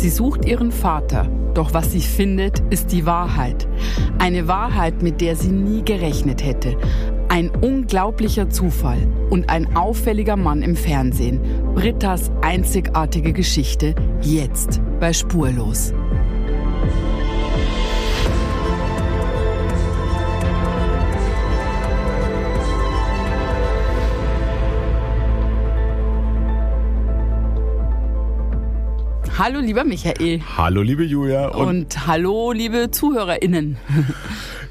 Sie sucht ihren Vater, doch was sie findet, ist die Wahrheit. Eine Wahrheit, mit der sie nie gerechnet hätte. Ein unglaublicher Zufall und ein auffälliger Mann im Fernsehen. Brittas einzigartige Geschichte jetzt bei Spurlos. Hallo, lieber Michael. Hallo, liebe Julia. Und, und hallo, liebe ZuhörerInnen.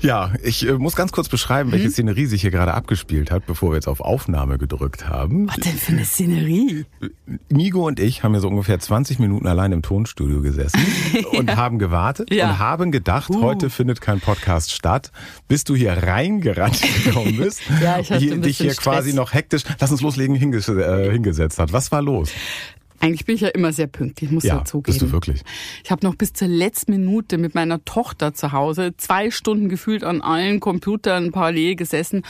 Ja, ich äh, muss ganz kurz beschreiben, welche hm? Szenerie sich hier gerade abgespielt hat, bevor wir jetzt auf Aufnahme gedrückt haben. Was denn für eine Szenerie? Migo und ich haben ja so ungefähr 20 Minuten allein im Tonstudio gesessen ja. und haben gewartet ja. und haben gedacht, uh. heute findet kein Podcast statt, bis du hier reingerannt gekommen bist. ja, ich hatte hier, ein dich hier Stress. quasi noch hektisch, lass uns loslegen, hinges äh, hingesetzt hat. Was war los? Eigentlich bin ich ja immer sehr pünktlich, muss ja, ja zugeben. Bist du wirklich? Ich habe noch bis zur letzten Minute mit meiner Tochter zu Hause zwei Stunden gefühlt an allen Computern parallel gesessen.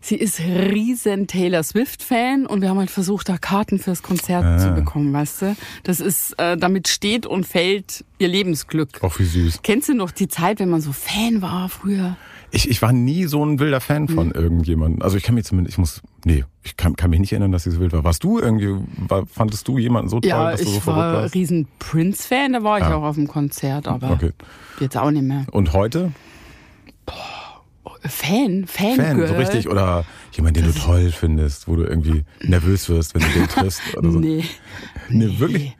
Sie ist riesen Taylor Swift Fan und wir haben halt versucht, da Karten fürs Konzert ah. zu bekommen, weißt du? Das ist, äh, damit steht und fällt ihr Lebensglück. Auch wie süß. Kennst du noch die Zeit, wenn man so Fan war früher? Ich, ich war nie so ein wilder Fan von mhm. irgendjemandem. Also ich kann mir zumindest, ich muss, nee, ich kann, kann mich nicht erinnern, dass sie so wild war. Warst du irgendwie, war, fandest du jemanden so toll, ja, dass du so verrückt warst? Ich war riesen Prince-Fan, da war ich ja. auch auf dem Konzert, aber okay. jetzt auch nicht mehr. Und heute? Boah, Fan, Fan, Fan, so richtig oder jemand, den das du toll findest, wo du irgendwie nervös wirst, wenn du den triffst oder so. Nee. Nee, wirklich?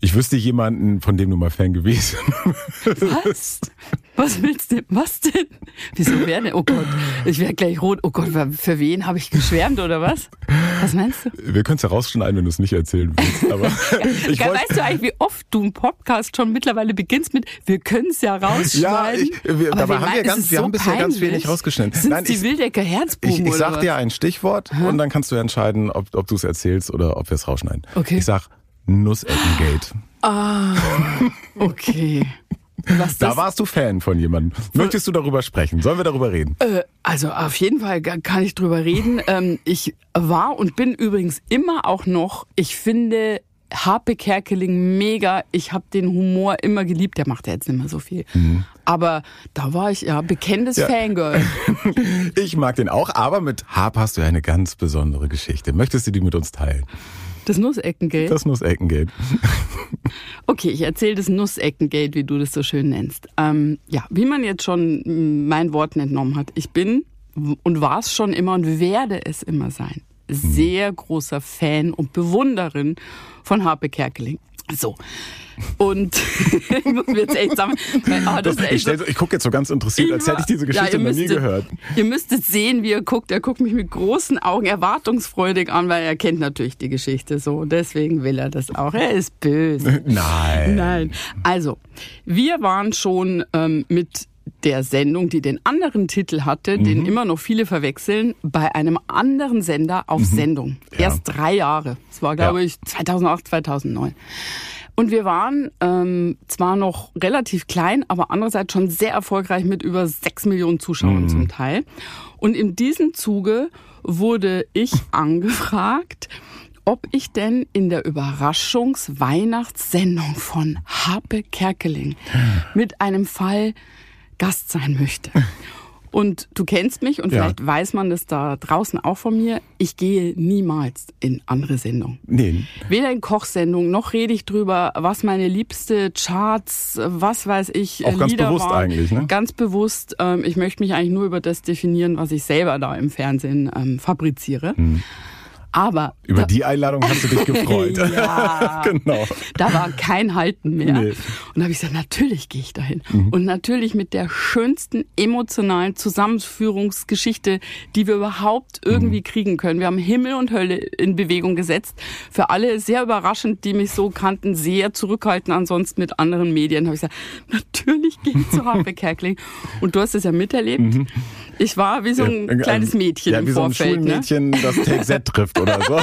Ich wüsste jemanden, von dem du mal Fan gewesen Was? Was willst du? Was denn? Wieso wäre denn? Oh Gott, ich werde gleich rot. Oh Gott, für wen habe ich geschwärmt oder was? Was meinst du? Wir können es herausschneiden, wenn du es nicht erzählen willst. Aber ich ja, weißt du eigentlich, wie oft du einen Podcast schon mittlerweile beginnst mit, wir können es ja rausschneiden? Ja, ich, wir, dabei haben wir, ganz, wir so haben bisher ganz wenig rausgeschnitten. Sind Nein, die Wildecker Herzbuben Ich, ich sag dir ein Stichwort hm? und dann kannst du entscheiden, ob, ob du es erzählst oder ob wir es rausschneiden. Okay. Ich sag Nusseckengate. Ah, okay. Was da warst du Fan von jemandem. Möchtest du darüber sprechen? Sollen wir darüber reden? Äh, also auf jeden Fall kann ich drüber reden. Ähm, ich war und bin übrigens immer auch noch, ich finde Harpe Kerkeling mega. Ich habe den Humor immer geliebt. Der macht ja jetzt nicht mehr so viel. Mhm. Aber da war ich ja bekennendes ja. Fangirl. ich mag den auch, aber mit Harpe hast du ja eine ganz besondere Geschichte. Möchtest du die mit uns teilen? Das Nusseckengate? Das Nusseckengate. okay, ich erzähle das Nusseckengate, wie du das so schön nennst. Ähm, ja, wie man jetzt schon mein Wort entnommen hat, ich bin und war es schon immer und werde es immer sein. Sehr großer Fan und Bewunderin von Harpe Kerkeling. So. Und ich muss mir jetzt echt sagen, oh, das das, ich, ich gucke jetzt so ganz interessiert, als hätte ich diese Geschichte ja, noch nie gehört. Ihr müsstet sehen, wie er guckt. Er guckt mich mit großen Augen erwartungsfreudig an, weil er kennt natürlich die Geschichte so. Deswegen will er das auch. Er ist böse. Nein. Nein. Also, wir waren schon ähm, mit der Sendung, die den anderen Titel hatte, mhm. den immer noch viele verwechseln, bei einem anderen Sender auf mhm. Sendung. Erst ja. drei Jahre. Das war, glaube ja. ich, 2008, 2009. Und wir waren ähm, zwar noch relativ klein, aber andererseits schon sehr erfolgreich mit über sechs Millionen Zuschauern mhm. zum Teil. Und in diesem Zuge wurde ich angefragt, ob ich denn in der Überraschungsweihnachtssendung von Harpe Kerkeling mit einem Fall Gast sein möchte. Und du kennst mich und ja. vielleicht weiß man das da draußen auch von mir. Ich gehe niemals in andere Sendungen. Nee. Weder in Kochsendungen, noch rede ich drüber, was meine liebste Charts, was weiß ich, auch ganz Lieder bewusst waren. eigentlich, ne? Ganz bewusst. Ähm, ich möchte mich eigentlich nur über das definieren, was ich selber da im Fernsehen ähm, fabriziere. Hm. Aber über da, die Einladung hast du dich gefreut. ja, genau. Da war kein Halten mehr. Nee. Und da habe ich gesagt, natürlich gehe ich dahin. Mhm. Und natürlich mit der schönsten emotionalen Zusammenführungsgeschichte, die wir überhaupt irgendwie mhm. kriegen können. Wir haben Himmel und Hölle in Bewegung gesetzt. Für alle sehr überraschend, die mich so kannten, sehr zurückhaltend ansonsten mit anderen Medien. habe ich gesagt, natürlich gehe ich zu Harpe Kerkling. Und du hast es ja miterlebt. Mhm. Ich war wie so ein ja, kleines Mädchen ja, im wie Vorfeld. So ein ne? Schulmädchen, ne? das Take Z trifft oder so.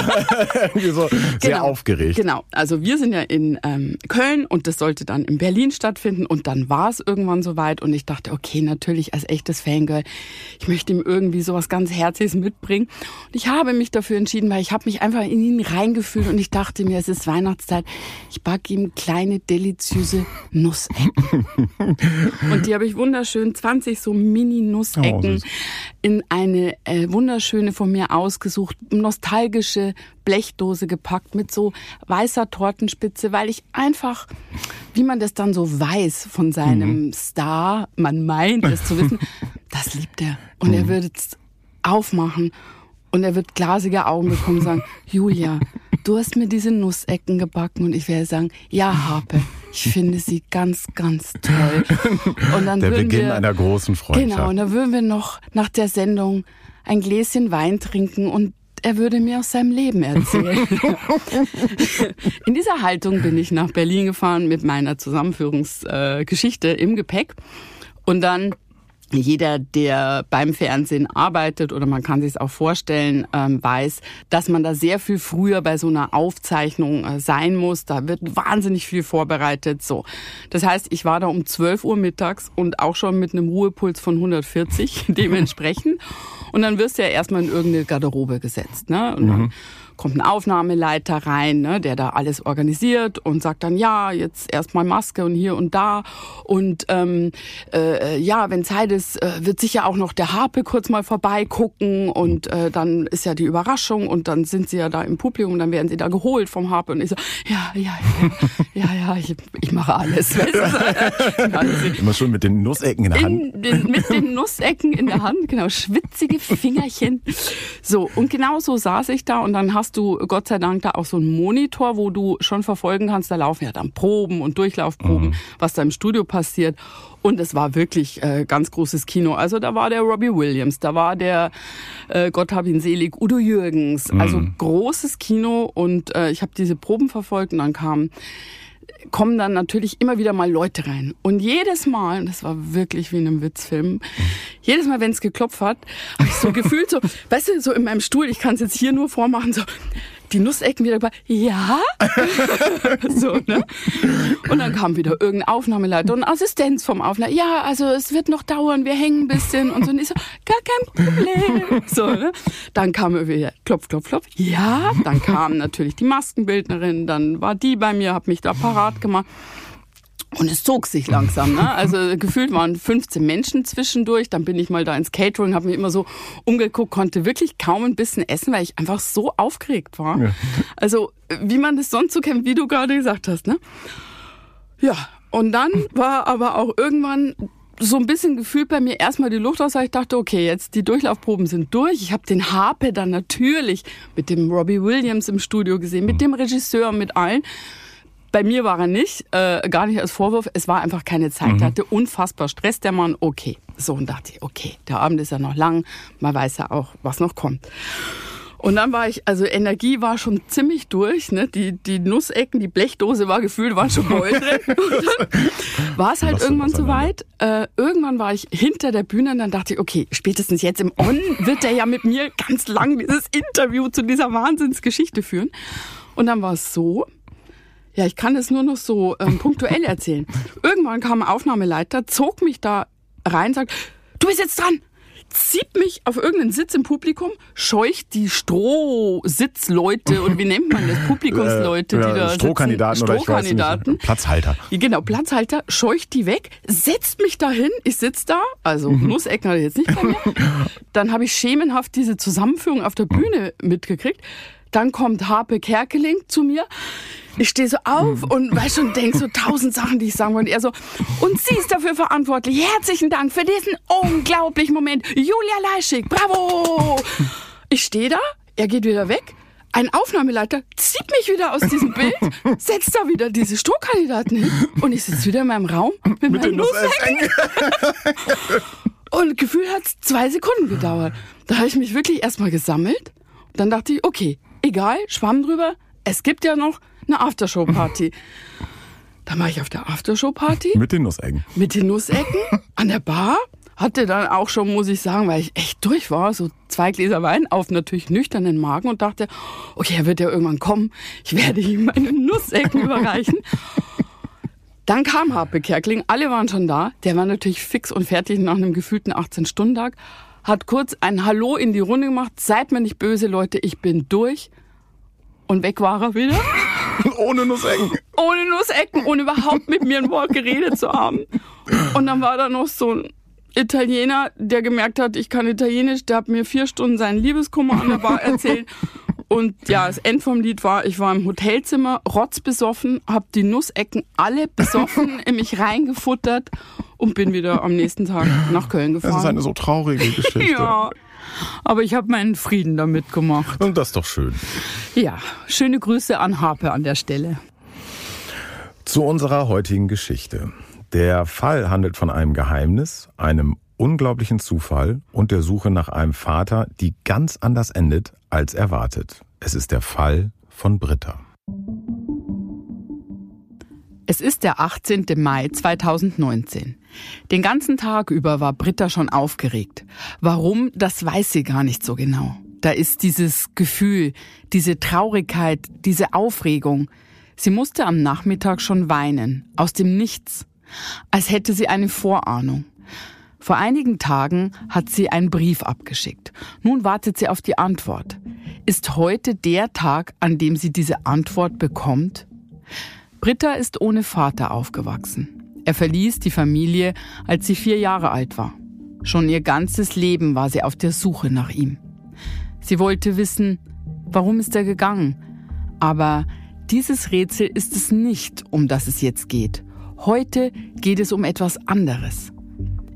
So sehr Genau. aufgeregt. Genau, also wir sind ja in ähm, Köln und das sollte dann in Berlin stattfinden und dann war es irgendwann soweit und ich dachte, okay, natürlich als echtes Fangirl, ich möchte ihm irgendwie sowas ganz Herzliches mitbringen und ich habe mich dafür entschieden, weil ich habe mich einfach in ihn reingefühlt und ich dachte mir, es ist Weihnachtszeit, ich backe ihm kleine deliziöse Nussecken und die habe ich wunderschön 20 so Mini Oh, in eine äh, wunderschöne von mir ausgesucht nostalgische Blechdose gepackt mit so weißer Tortenspitze, weil ich einfach, wie man das dann so weiß von seinem Mhm. Star, man meint es zu wissen, das liebt er. Und Mhm. er würde es aufmachen und er wird glasige Augen bekommen und sagen, Julia, du hast mir diese Nussecken gebacken und ich werde sagen, ja, Harpe, ich finde sie ganz, ganz toll. Und dann Der Beginn wir, einer großen Freundschaft. Genau, und dann würden wir noch nach der Sendung ein Gläschen Wein trinken und er würde mir aus seinem Leben erzählen. In dieser Haltung bin ich nach Berlin gefahren mit meiner Zusammenführungsgeschichte im Gepäck. Und dann jeder, der beim Fernsehen arbeitet oder man kann sich es auch vorstellen, ähm, weiß, dass man da sehr viel früher bei so einer Aufzeichnung äh, sein muss. Da wird wahnsinnig viel vorbereitet. So, das heißt, ich war da um 12 Uhr mittags und auch schon mit einem Ruhepuls von 140 dementsprechend. Und dann wirst du ja erstmal in irgendeine Garderobe gesetzt, ne? Kommt ein Aufnahmeleiter rein, ne, der da alles organisiert und sagt dann, ja, jetzt erstmal Maske und hier und da. Und ähm, äh, ja, wenn Zeit ist, äh, wird sicher auch noch der Harpe kurz mal vorbeigucken und äh, dann ist ja die Überraschung und dann sind sie ja da im Publikum und dann werden sie da geholt vom Harpe und ich so, ja, ja, ja, ja, ja, ich, ich mache alles. Weißt du? Ja, also, Immer schon mit den Nussecken in der Hand. in den, mit den Nussecken in der Hand, genau, schwitzige Fingerchen. So, und genau so saß ich da und dann hast du Gott sei Dank da auch so einen Monitor, wo du schon verfolgen kannst, da laufen ja dann Proben und Durchlaufproben, was da im Studio passiert. Und es war wirklich äh, ganz großes Kino. Also da war der Robbie Williams, da war der, äh, Gott hab ihn selig, Udo Jürgens. Also großes Kino und äh, ich habe diese Proben verfolgt und dann kam kommen dann natürlich immer wieder mal Leute rein. Und jedes Mal, das war wirklich wie in einem Witzfilm, jedes Mal, wenn es geklopft hat, habe ich so gefühlt, so, weißt du, so in meinem Stuhl, ich kann es jetzt hier nur vormachen, so die Nussecken wieder bei, ja, so, ne? Und dann kam wieder irgendein Aufnahmeleiter und Assistenz vom Aufnahme. Ja, also es wird noch dauern, wir hängen ein bisschen und so. Und ich so, gar kein Problem. So, ne? Dann kam wieder klopf, klopf, klopf. Ja, dann kam natürlich die Maskenbildnerin, dann war die bei mir, hat mich da parat gemacht. Und es zog sich langsam. Ne? Also gefühlt waren 15 Menschen zwischendurch. Dann bin ich mal da ins Catering, habe mich immer so umgeguckt, konnte wirklich kaum ein bisschen essen, weil ich einfach so aufgeregt war. Ja. Also wie man das sonst so kennt, wie du gerade gesagt hast. Ne? Ja, und dann war aber auch irgendwann so ein bisschen gefühlt bei mir erstmal die Luft aus, weil ich dachte, okay, jetzt die Durchlaufproben sind durch. Ich habe den Harpe dann natürlich mit dem Robbie Williams im Studio gesehen, mit dem Regisseur, mit allen. Bei mir war er nicht, äh, gar nicht als Vorwurf. Es war einfach keine Zeit. Er hatte unfassbar Stress, der Mann. Okay. So, und dachte ich, okay, der Abend ist ja noch lang. Man weiß ja auch, was noch kommt. Und dann war ich, also Energie war schon ziemlich durch, ne? Die, die Nussecken, die Blechdose war gefühlt, waren schon voll drin. Und dann war es halt Lass irgendwann soweit. Äh, irgendwann war ich hinter der Bühne und dann dachte ich, okay, spätestens jetzt im On wird der ja mit mir ganz lang dieses Interview zu dieser Wahnsinnsgeschichte führen. Und dann war es so, ja, ich kann es nur noch so ähm, punktuell erzählen. Irgendwann kam ein Aufnahmeleiter, zog mich da rein, sagt, du bist jetzt dran. Zieht mich auf irgendeinen Sitz im Publikum, scheucht die Strohsitzleute und wie nennt man das? Publikumsleute, Äh, die da Strohkandidaten sitzen. Strohkandidaten. Platzhalter. Genau, Platzhalter, scheucht die weg, setzt mich dahin, ich sitz da, also Mhm. Nussecken hatte ich jetzt nicht bei mir. Dann habe ich schemenhaft diese Zusammenführung auf der Bühne mitgekriegt. Dann kommt Harpe Kerkeling zu mir. Ich stehe so auf und weiß schon, denk so tausend Sachen, die ich sagen wollte. Er so, und sie ist dafür verantwortlich. Herzlichen Dank für diesen unglaublichen Moment. Julia Leischig, bravo! Ich stehe da, er geht wieder weg. Ein Aufnahmeleiter zieht mich wieder aus diesem Bild, setzt da wieder diese Strohkandidaten hin und ich sitze wieder in meinem Raum mit, Mit meinen Nussecken. Und gefühlt hat es zwei Sekunden gedauert. Da habe ich mich wirklich erstmal gesammelt. Dann dachte ich, okay, egal, schwamm drüber. Es gibt ja noch eine Aftershow-Party. Dann war ich auf der Aftershow-Party Mit den Nussecken. mit den Nussecken an der Bar. hatte dann auch schon, muss ich sagen, weil ich echt durch war, so zwei Gläser Wein auf natürlich nüchternen Magen und dachte, okay, er wird ja irgendwann kommen, ich werde ihm meine Nussecken überreichen. Dann kam Harpe Kerkling, alle waren schon da, der war natürlich fix und fertig nach einem gefühlten 18-Stunden-Tag, hat kurz ein Hallo in die Runde gemacht, seid mir nicht böse, Leute, ich bin durch. Und weg war er wieder. ohne Nussecken. Ohne Nussecken, ohne überhaupt mit mir ein Wort geredet zu haben. Und dann war da noch so ein Italiener, der gemerkt hat, ich kann Italienisch, der hat mir vier Stunden seinen Liebeskummer an der Bar erzählt. Und ja, das End vom Lied war, ich war im Hotelzimmer, rotzbesoffen, hab die Nussecken alle besoffen in mich reingefuttert und bin wieder am nächsten Tag nach Köln gefahren. Das ist eine so traurige Geschichte. ja. Aber ich habe meinen Frieden damit gemacht. Und das ist doch schön. Ja, schöne Grüße an Harpe an der Stelle. Zu unserer heutigen Geschichte. Der Fall handelt von einem Geheimnis, einem unglaublichen Zufall und der Suche nach einem Vater, die ganz anders endet als erwartet. Es ist der Fall von Britta. Es ist der 18. Mai 2019. Den ganzen Tag über war Britta schon aufgeregt. Warum, das weiß sie gar nicht so genau. Da ist dieses Gefühl, diese Traurigkeit, diese Aufregung. Sie musste am Nachmittag schon weinen, aus dem Nichts, als hätte sie eine Vorahnung. Vor einigen Tagen hat sie einen Brief abgeschickt. Nun wartet sie auf die Antwort. Ist heute der Tag, an dem sie diese Antwort bekommt? Britta ist ohne Vater aufgewachsen. Er verließ die Familie, als sie vier Jahre alt war. Schon ihr ganzes Leben war sie auf der Suche nach ihm. Sie wollte wissen, warum ist er gegangen? Aber dieses Rätsel ist es nicht, um das es jetzt geht. Heute geht es um etwas anderes.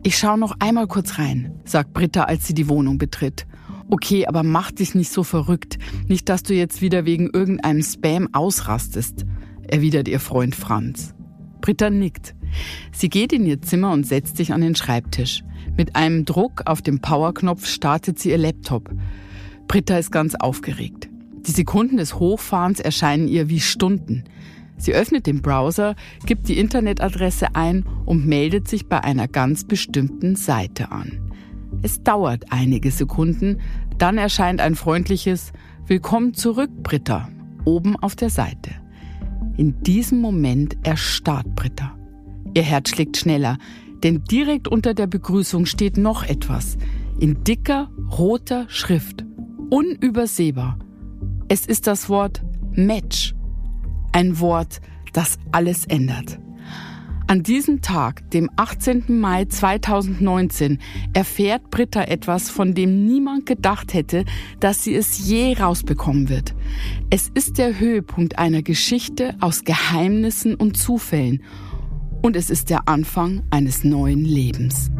Ich schaue noch einmal kurz rein, sagt Britta, als sie die Wohnung betritt. Okay, aber mach dich nicht so verrückt. Nicht, dass du jetzt wieder wegen irgendeinem Spam ausrastest erwidert ihr Freund Franz. Britta nickt. Sie geht in ihr Zimmer und setzt sich an den Schreibtisch. Mit einem Druck auf dem Powerknopf startet sie ihr Laptop. Britta ist ganz aufgeregt. Die Sekunden des Hochfahrens erscheinen ihr wie Stunden. Sie öffnet den Browser, gibt die Internetadresse ein und meldet sich bei einer ganz bestimmten Seite an. Es dauert einige Sekunden, dann erscheint ein freundliches Willkommen zurück, Britta, oben auf der Seite. In diesem Moment erstarrt Britta. Ihr Herz schlägt schneller, denn direkt unter der Begrüßung steht noch etwas. In dicker, roter Schrift. Unübersehbar. Es ist das Wort Match. Ein Wort, das alles ändert. An diesem Tag, dem 18. Mai 2019, erfährt Britta etwas, von dem niemand gedacht hätte, dass sie es je rausbekommen wird. Es ist der Höhepunkt einer Geschichte aus Geheimnissen und Zufällen. Und es ist der Anfang eines neuen Lebens.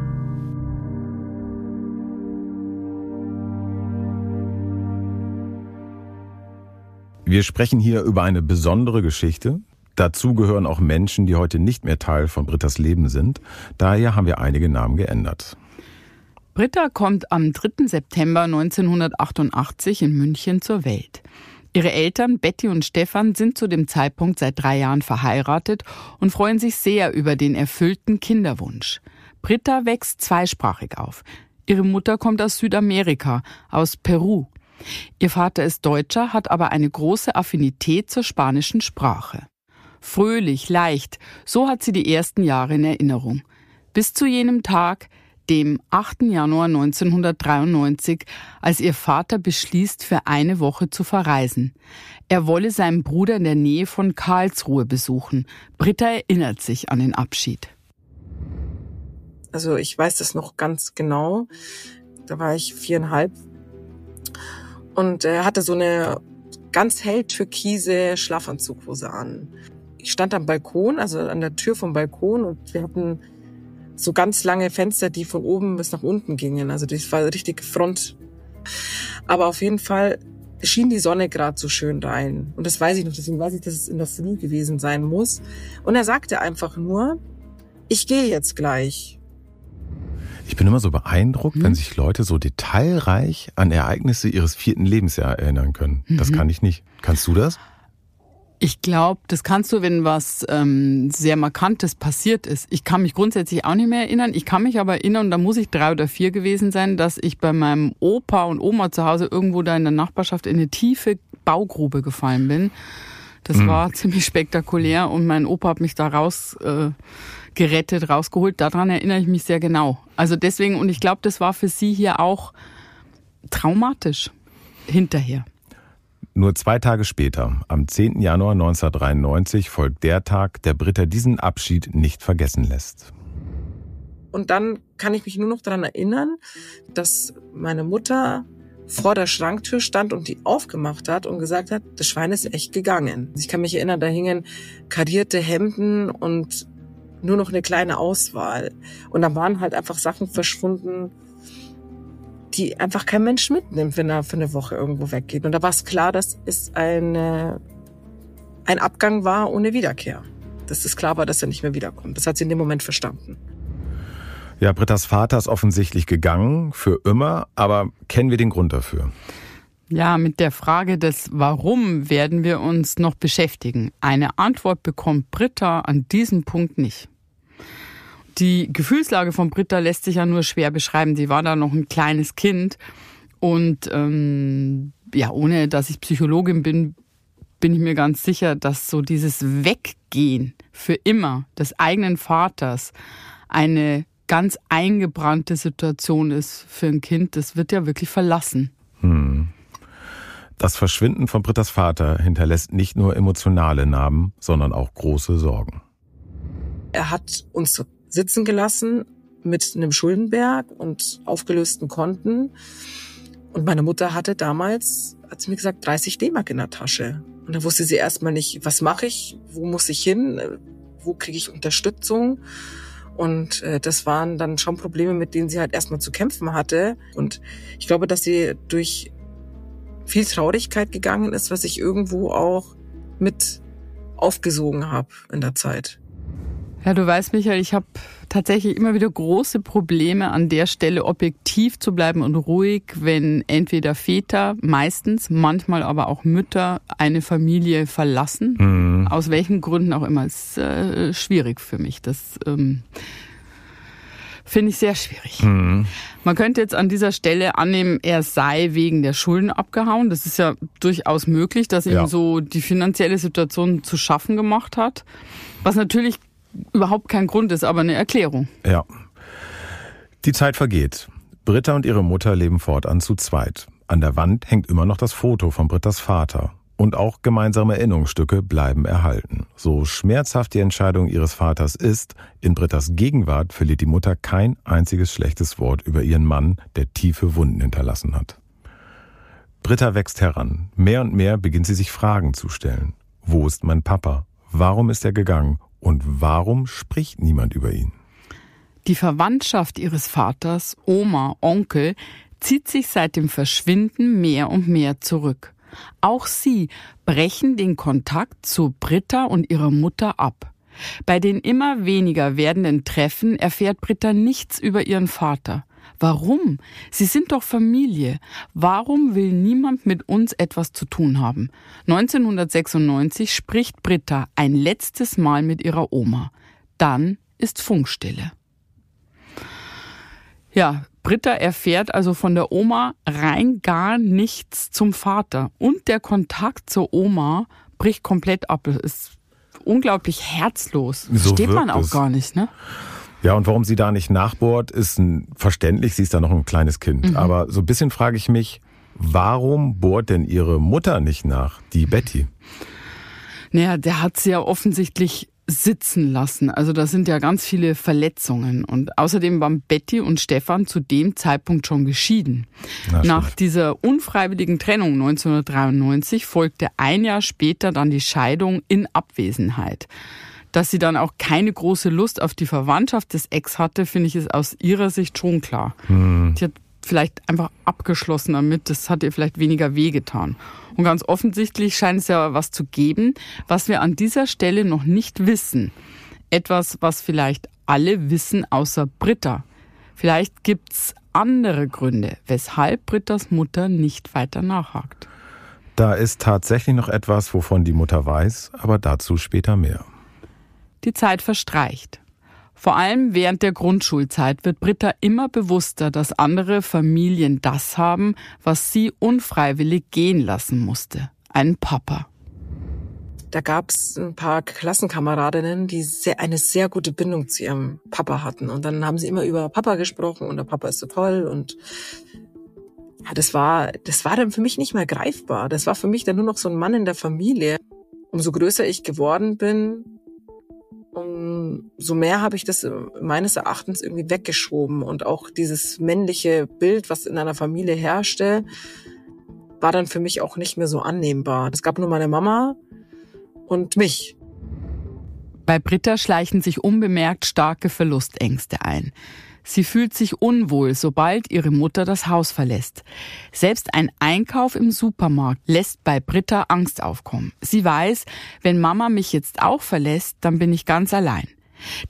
Wir sprechen hier über eine besondere Geschichte, Dazu gehören auch Menschen, die heute nicht mehr Teil von Brittas Leben sind. Daher haben wir einige Namen geändert. Britta kommt am 3. September 1988 in München zur Welt. Ihre Eltern Betty und Stefan sind zu dem Zeitpunkt seit drei Jahren verheiratet und freuen sich sehr über den erfüllten Kinderwunsch. Britta wächst zweisprachig auf. Ihre Mutter kommt aus Südamerika, aus Peru. Ihr Vater ist Deutscher, hat aber eine große Affinität zur spanischen Sprache fröhlich, leicht, so hat sie die ersten Jahre in Erinnerung. Bis zu jenem Tag, dem 8. Januar 1993, als ihr Vater beschließt, für eine Woche zu verreisen. Er wolle seinen Bruder in der Nähe von Karlsruhe besuchen. Britta erinnert sich an den Abschied. Also ich weiß das noch ganz genau. Da war ich viereinhalb und er hatte so eine ganz hell türkise Schlafanzughose an ich stand am Balkon, also an der Tür vom Balkon und wir hatten so ganz lange Fenster, die von oben bis nach unten gingen. Also das war richtig Front. Aber auf jeden Fall schien die Sonne gerade so schön rein. Und das weiß ich noch, deswegen weiß ich, dass es in der Früh gewesen sein muss. Und er sagte einfach nur, ich gehe jetzt gleich. Ich bin immer so beeindruckt, mhm. wenn sich Leute so detailreich an Ereignisse ihres vierten Lebensjahres erinnern können. Mhm. Das kann ich nicht. Kannst du das? Ich glaube, das kannst du, wenn was ähm, sehr Markantes passiert ist. Ich kann mich grundsätzlich auch nicht mehr erinnern. Ich kann mich aber erinnern, da muss ich drei oder vier gewesen sein, dass ich bei meinem Opa und Oma zu Hause irgendwo da in der Nachbarschaft in eine tiefe Baugrube gefallen bin. Das mhm. war ziemlich spektakulär und mein Opa hat mich da raus äh, gerettet, rausgeholt. Daran erinnere ich mich sehr genau. Also deswegen, und ich glaube, das war für sie hier auch traumatisch hinterher. Nur zwei Tage später, am 10. Januar 1993, folgt der Tag, der Britta diesen Abschied nicht vergessen lässt. Und dann kann ich mich nur noch daran erinnern, dass meine Mutter vor der Schranktür stand und die aufgemacht hat und gesagt hat, das Schwein ist echt gegangen. Ich kann mich erinnern, da hingen karierte Hemden und nur noch eine kleine Auswahl. Und da waren halt einfach Sachen verschwunden, die einfach kein Mensch mitnimmt, wenn er für eine Woche irgendwo weggeht. Und da war es klar, dass es eine, ein Abgang war ohne Wiederkehr. Dass es klar war, dass er nicht mehr wiederkommt. Das hat sie in dem Moment verstanden. Ja, Brittas Vater ist offensichtlich gegangen, für immer, aber kennen wir den Grund dafür? Ja, mit der Frage des Warum werden wir uns noch beschäftigen. Eine Antwort bekommt Britta an diesem Punkt nicht. Die Gefühlslage von Britta lässt sich ja nur schwer beschreiben. Sie war da noch ein kleines Kind und ähm, ja, ohne dass ich Psychologin bin, bin ich mir ganz sicher, dass so dieses Weggehen für immer des eigenen Vaters eine ganz eingebrannte Situation ist für ein Kind. Das wird ja wirklich verlassen. Hm. Das Verschwinden von Brittas Vater hinterlässt nicht nur emotionale Narben, sondern auch große Sorgen. Er hat uns sitzen gelassen mit einem Schuldenberg und aufgelösten Konten. Und meine Mutter hatte damals, hat sie mir gesagt, 30 D-Mark in der Tasche. Und da wusste sie erstmal nicht, was mache ich, wo muss ich hin, wo kriege ich Unterstützung. Und äh, das waren dann schon Probleme, mit denen sie halt erstmal zu kämpfen hatte. Und ich glaube, dass sie durch viel Traurigkeit gegangen ist, was ich irgendwo auch mit aufgesogen habe in der Zeit. Ja, du weißt, Michael, ich habe tatsächlich immer wieder große Probleme, an der Stelle objektiv zu bleiben und ruhig, wenn entweder Väter, meistens, manchmal aber auch Mütter eine Familie verlassen. Mhm. Aus welchen Gründen auch immer. ist äh, schwierig für mich. Das ähm, finde ich sehr schwierig. Mhm. Man könnte jetzt an dieser Stelle annehmen, er sei wegen der Schulden abgehauen. Das ist ja durchaus möglich, dass ihm ja. so die finanzielle Situation zu schaffen gemacht hat. Was natürlich überhaupt kein Grund ist, aber eine Erklärung. Ja. Die Zeit vergeht. Britta und ihre Mutter leben fortan zu zweit. An der Wand hängt immer noch das Foto von Brittas Vater. Und auch gemeinsame Erinnerungsstücke bleiben erhalten. So schmerzhaft die Entscheidung ihres Vaters ist, in Brittas Gegenwart verliert die Mutter kein einziges schlechtes Wort über ihren Mann, der tiefe Wunden hinterlassen hat. Britta wächst heran. Mehr und mehr beginnt sie sich Fragen zu stellen. Wo ist mein Papa? Warum ist er gegangen? Und warum spricht niemand über ihn? Die Verwandtschaft ihres Vaters, Oma, Onkel, zieht sich seit dem Verschwinden mehr und mehr zurück. Auch sie brechen den Kontakt zu Britta und ihrer Mutter ab. Bei den immer weniger werdenden Treffen erfährt Britta nichts über ihren Vater. Warum? Sie sind doch Familie. Warum will niemand mit uns etwas zu tun haben? 1996 spricht Britta ein letztes Mal mit ihrer Oma. Dann ist Funkstille. Ja, Britta erfährt also von der Oma rein gar nichts zum Vater. Und der Kontakt zur Oma bricht komplett ab. Es ist unglaublich herzlos. So Steht man auch es. gar nicht, ne? Ja, und warum sie da nicht nachbohrt, ist verständlich. Sie ist da noch ein kleines Kind. Mhm. Aber so ein bisschen frage ich mich, warum bohrt denn ihre Mutter nicht nach, die Betty? Naja, der hat sie ja offensichtlich sitzen lassen. Also da sind ja ganz viele Verletzungen. Und außerdem waren Betty und Stefan zu dem Zeitpunkt schon geschieden. Na, Nach dieser unfreiwilligen Trennung 1993 folgte ein Jahr später dann die Scheidung in Abwesenheit. Dass sie dann auch keine große Lust auf die Verwandtschaft des Ex hatte, finde ich ist aus ihrer Sicht schon klar. Hm. Die hat vielleicht einfach abgeschlossen damit, das hat ihr vielleicht weniger wehgetan. Und ganz offensichtlich scheint es ja was zu geben, was wir an dieser Stelle noch nicht wissen. Etwas, was vielleicht alle wissen, außer Britta. Vielleicht gibt's andere Gründe, weshalb Brittas Mutter nicht weiter nachhakt. Da ist tatsächlich noch etwas, wovon die Mutter weiß, aber dazu später mehr. Die Zeit verstreicht. Vor allem während der Grundschulzeit wird Britta immer bewusster, dass andere Familien das haben, was sie unfreiwillig gehen lassen musste. Einen Papa. Da gab es ein paar Klassenkameradinnen, die sehr, eine sehr gute Bindung zu ihrem Papa hatten. Und dann haben sie immer über Papa gesprochen und der Papa ist so toll und ja, das war, das war dann für mich nicht mehr greifbar. Das war für mich dann nur noch so ein Mann in der Familie. Umso größer ich geworden bin, umso mehr habe ich das meines Erachtens irgendwie weggeschoben. Und auch dieses männliche Bild, was in einer Familie herrschte, war dann für mich auch nicht mehr so annehmbar. Es gab nur meine Mama und mich. Bei Britta schleichen sich unbemerkt starke Verlustängste ein. Sie fühlt sich unwohl, sobald ihre Mutter das Haus verlässt. Selbst ein Einkauf im Supermarkt lässt bei Britta Angst aufkommen. Sie weiß, wenn Mama mich jetzt auch verlässt, dann bin ich ganz allein.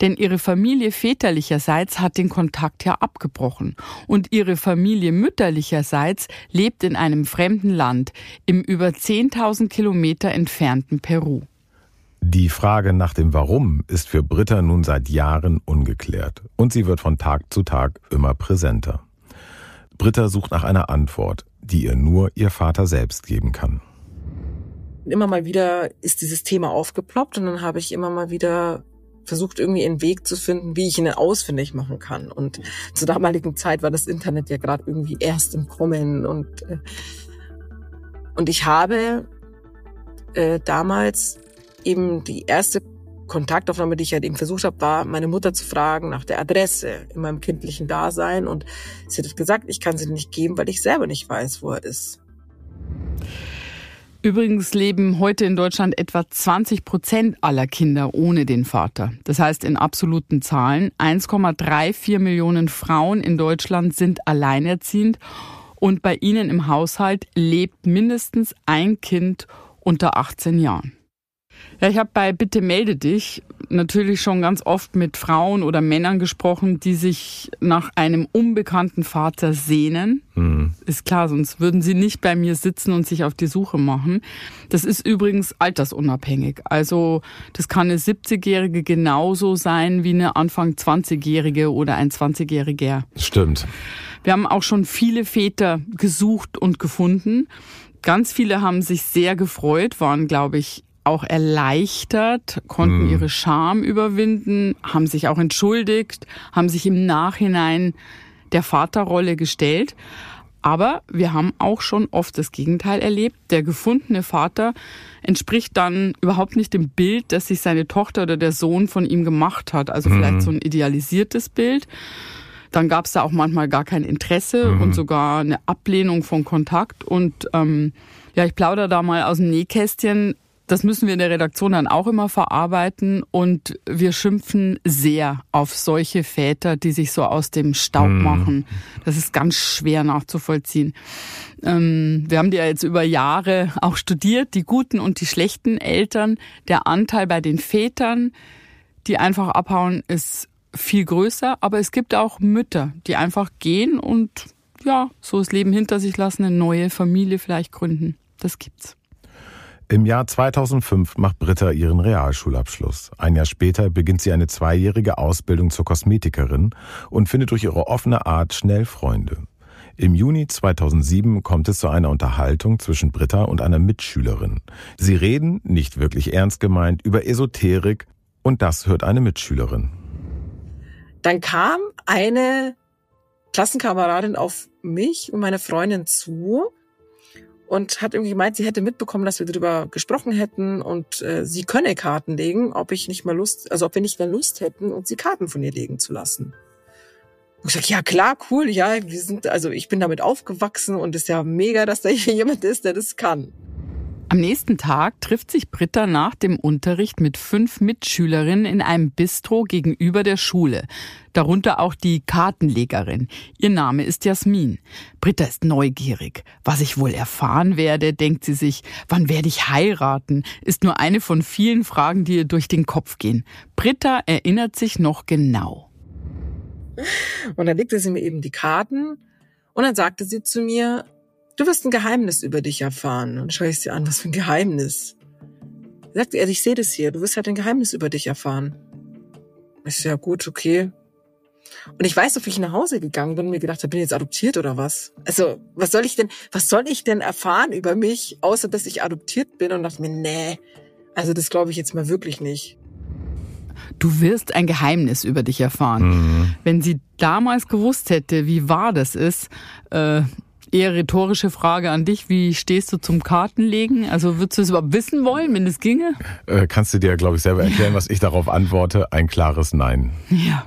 Denn ihre Familie väterlicherseits hat den Kontakt ja abgebrochen und ihre Familie mütterlicherseits lebt in einem fremden Land, im über 10.000 Kilometer entfernten Peru. Die Frage nach dem Warum ist für Britta nun seit Jahren ungeklärt und sie wird von Tag zu Tag immer präsenter. Britta sucht nach einer Antwort, die ihr nur ihr Vater selbst geben kann. Immer mal wieder ist dieses Thema aufgeploppt und dann habe ich immer mal wieder versucht, irgendwie einen Weg zu finden, wie ich ihn ausfindig machen kann. Und zur damaligen Zeit war das Internet ja gerade irgendwie erst im Kommen und äh, und ich habe äh, damals eben die erste Kontaktaufnahme, die ich halt eben versucht habe, war, meine Mutter zu fragen nach der Adresse in meinem kindlichen Dasein. Und sie hat gesagt, ich kann sie nicht geben, weil ich selber nicht weiß, wo er ist. Übrigens leben heute in Deutschland etwa 20 Prozent aller Kinder ohne den Vater. Das heißt in absoluten Zahlen 1,34 Millionen Frauen in Deutschland sind alleinerziehend und bei ihnen im Haushalt lebt mindestens ein Kind unter 18 Jahren. Ja, ich habe bei Bitte melde dich natürlich schon ganz oft mit Frauen oder Männern gesprochen, die sich nach einem unbekannten Vater sehnen. Mhm. Ist klar, sonst würden sie nicht bei mir sitzen und sich auf die Suche machen. Das ist übrigens altersunabhängig. Also das kann eine 70-Jährige genauso sein wie eine Anfang 20-Jährige oder ein 20-Jähriger. Stimmt. Wir haben auch schon viele Väter gesucht und gefunden. Ganz viele haben sich sehr gefreut, waren, glaube ich, auch erleichtert, konnten mhm. ihre Scham überwinden, haben sich auch entschuldigt, haben sich im Nachhinein der Vaterrolle gestellt. Aber wir haben auch schon oft das Gegenteil erlebt. Der gefundene Vater entspricht dann überhaupt nicht dem Bild, das sich seine Tochter oder der Sohn von ihm gemacht hat. Also mhm. vielleicht so ein idealisiertes Bild. Dann gab es da auch manchmal gar kein Interesse mhm. und sogar eine Ablehnung von Kontakt. Und ähm, ja, ich plaudere da mal aus dem Nähkästchen. Das müssen wir in der Redaktion dann auch immer verarbeiten und wir schimpfen sehr auf solche Väter, die sich so aus dem Staub mhm. machen. Das ist ganz schwer nachzuvollziehen. Ähm, wir haben die ja jetzt über Jahre auch studiert, die guten und die schlechten Eltern. Der Anteil bei den Vätern, die einfach abhauen, ist viel größer, aber es gibt auch Mütter, die einfach gehen und ja, so das Leben hinter sich lassen, eine neue Familie vielleicht gründen. Das gibt's. Im Jahr 2005 macht Britta ihren Realschulabschluss. Ein Jahr später beginnt sie eine zweijährige Ausbildung zur Kosmetikerin und findet durch ihre offene Art schnell Freunde. Im Juni 2007 kommt es zu einer Unterhaltung zwischen Britta und einer Mitschülerin. Sie reden, nicht wirklich ernst gemeint, über Esoterik und das hört eine Mitschülerin. Dann kam eine Klassenkameradin auf mich und meine Freundin zu und hat irgendwie gemeint, sie hätte mitbekommen, dass wir darüber gesprochen hätten und äh, sie könne Karten legen, ob ich nicht mal Lust, also ob wir nicht mehr Lust hätten, uns die Karten von ihr legen zu lassen. Und ich sag, ja klar, cool, ja, wir sind, also ich bin damit aufgewachsen und es ist ja mega, dass da hier jemand ist, der das kann. Am nächsten Tag trifft sich Britta nach dem Unterricht mit fünf Mitschülerinnen in einem Bistro gegenüber der Schule. Darunter auch die Kartenlegerin. Ihr Name ist Jasmin. Britta ist neugierig. Was ich wohl erfahren werde, denkt sie sich. Wann werde ich heiraten? Ist nur eine von vielen Fragen, die ihr durch den Kopf gehen. Britta erinnert sich noch genau. Und dann legte sie mir eben die Karten und dann sagte sie zu mir, du wirst ein Geheimnis über dich erfahren. Und schaue ich sie an, was für ein Geheimnis? Sagt er, ich sehe das hier, du wirst halt ein Geheimnis über dich erfahren. Ich so, ja gut, okay. Und ich weiß wie ich nach Hause gegangen bin und mir gedacht habe, bin ich jetzt adoptiert oder was? Also, was soll ich denn, was soll ich denn erfahren über mich, außer dass ich adoptiert bin und dachte mir, nee, also das glaube ich jetzt mal wirklich nicht. Du wirst ein Geheimnis über dich erfahren. Mhm. Wenn sie damals gewusst hätte, wie wahr das ist, äh, eher rhetorische Frage an dich. Wie stehst du zum Kartenlegen? Also würdest du es überhaupt wissen wollen, wenn es ginge? Äh, kannst du dir, glaube ich, selber erklären, was ich darauf antworte? Ein klares Nein. Ja.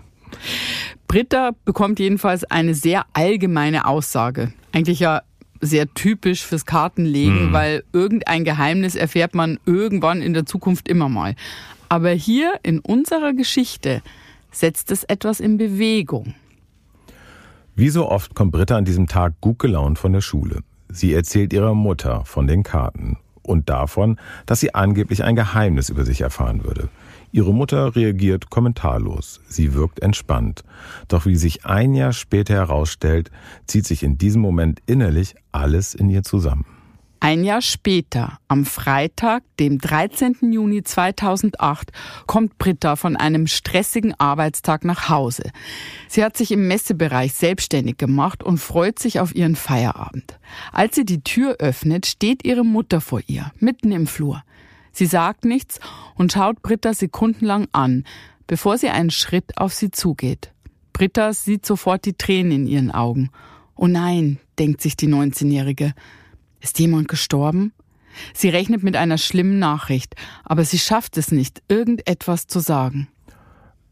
Britta bekommt jedenfalls eine sehr allgemeine Aussage. Eigentlich ja sehr typisch fürs Kartenlegen, hm. weil irgendein Geheimnis erfährt man irgendwann in der Zukunft immer mal. Aber hier in unserer Geschichte setzt es etwas in Bewegung. Wie so oft kommt Britta an diesem Tag gut gelaunt von der Schule. Sie erzählt ihrer Mutter von den Karten und davon, dass sie angeblich ein Geheimnis über sich erfahren würde. Ihre Mutter reagiert kommentarlos. Sie wirkt entspannt. Doch wie sich ein Jahr später herausstellt, zieht sich in diesem Moment innerlich alles in ihr zusammen. Ein Jahr später, am Freitag, dem 13. Juni 2008, kommt Britta von einem stressigen Arbeitstag nach Hause. Sie hat sich im Messebereich selbstständig gemacht und freut sich auf ihren Feierabend. Als sie die Tür öffnet, steht ihre Mutter vor ihr, mitten im Flur. Sie sagt nichts und schaut Britta sekundenlang an, bevor sie einen Schritt auf sie zugeht. Britta sieht sofort die Tränen in ihren Augen. Oh nein, denkt sich die 19-Jährige. Ist jemand gestorben? Sie rechnet mit einer schlimmen Nachricht, aber sie schafft es nicht, irgendetwas zu sagen.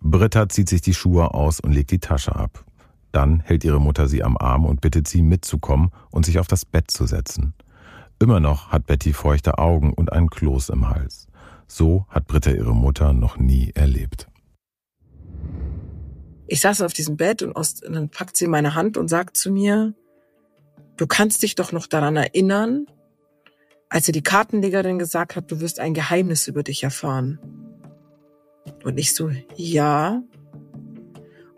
Britta zieht sich die Schuhe aus und legt die Tasche ab. Dann hält ihre Mutter sie am Arm und bittet sie mitzukommen und sich auf das Bett zu setzen. Immer noch hat Betty feuchte Augen und einen Kloß im Hals. So hat Britta ihre Mutter noch nie erlebt. Ich saß auf diesem Bett und, aus, und dann packt sie meine Hand und sagt zu mir, du kannst dich doch noch daran erinnern, als sie die Kartenlegerin gesagt hat, du wirst ein Geheimnis über dich erfahren. Und ich so, ja.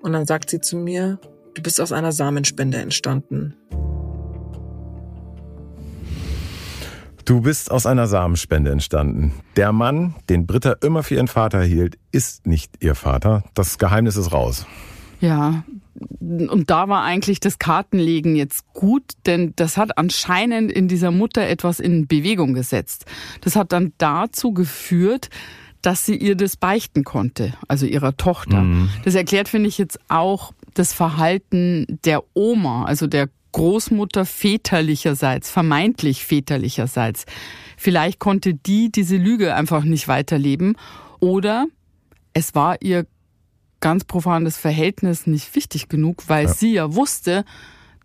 Und dann sagt sie zu mir, du bist aus einer Samenspende entstanden. Du bist aus einer Samenspende entstanden. Der Mann, den Britta immer für ihren Vater hielt, ist nicht ihr Vater. Das Geheimnis ist raus. Ja, und da war eigentlich das Kartenlegen jetzt gut, denn das hat anscheinend in dieser Mutter etwas in Bewegung gesetzt. Das hat dann dazu geführt, dass sie ihr das beichten konnte, also ihrer Tochter. Mhm. Das erklärt, finde ich, jetzt auch das Verhalten der Oma, also der Großmutter väterlicherseits, vermeintlich väterlicherseits. Vielleicht konnte die diese Lüge einfach nicht weiterleben oder es war ihr ganz profanes Verhältnis nicht wichtig genug, weil ja. sie ja wusste,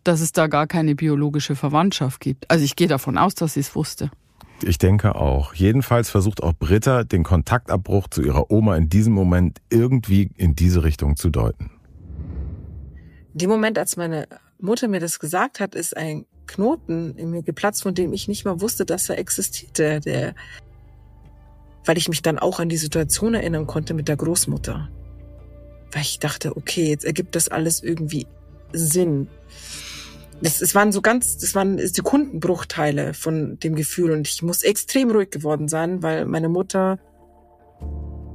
dass es da gar keine biologische Verwandtschaft gibt. Also ich gehe davon aus, dass sie es wusste. Ich denke auch. Jedenfalls versucht auch Britta, den Kontaktabbruch zu ihrer Oma in diesem Moment irgendwie in diese Richtung zu deuten. In dem Moment, als meine Mutter mir das gesagt hat, ist ein Knoten in mir geplatzt, von dem ich nicht mal wusste, dass er existierte. Der, weil ich mich dann auch an die Situation erinnern konnte mit der Großmutter. Weil ich dachte, okay, jetzt ergibt das alles irgendwie Sinn. Das, es waren so ganz, das waren Sekundenbruchteile von dem Gefühl und ich muss extrem ruhig geworden sein, weil meine Mutter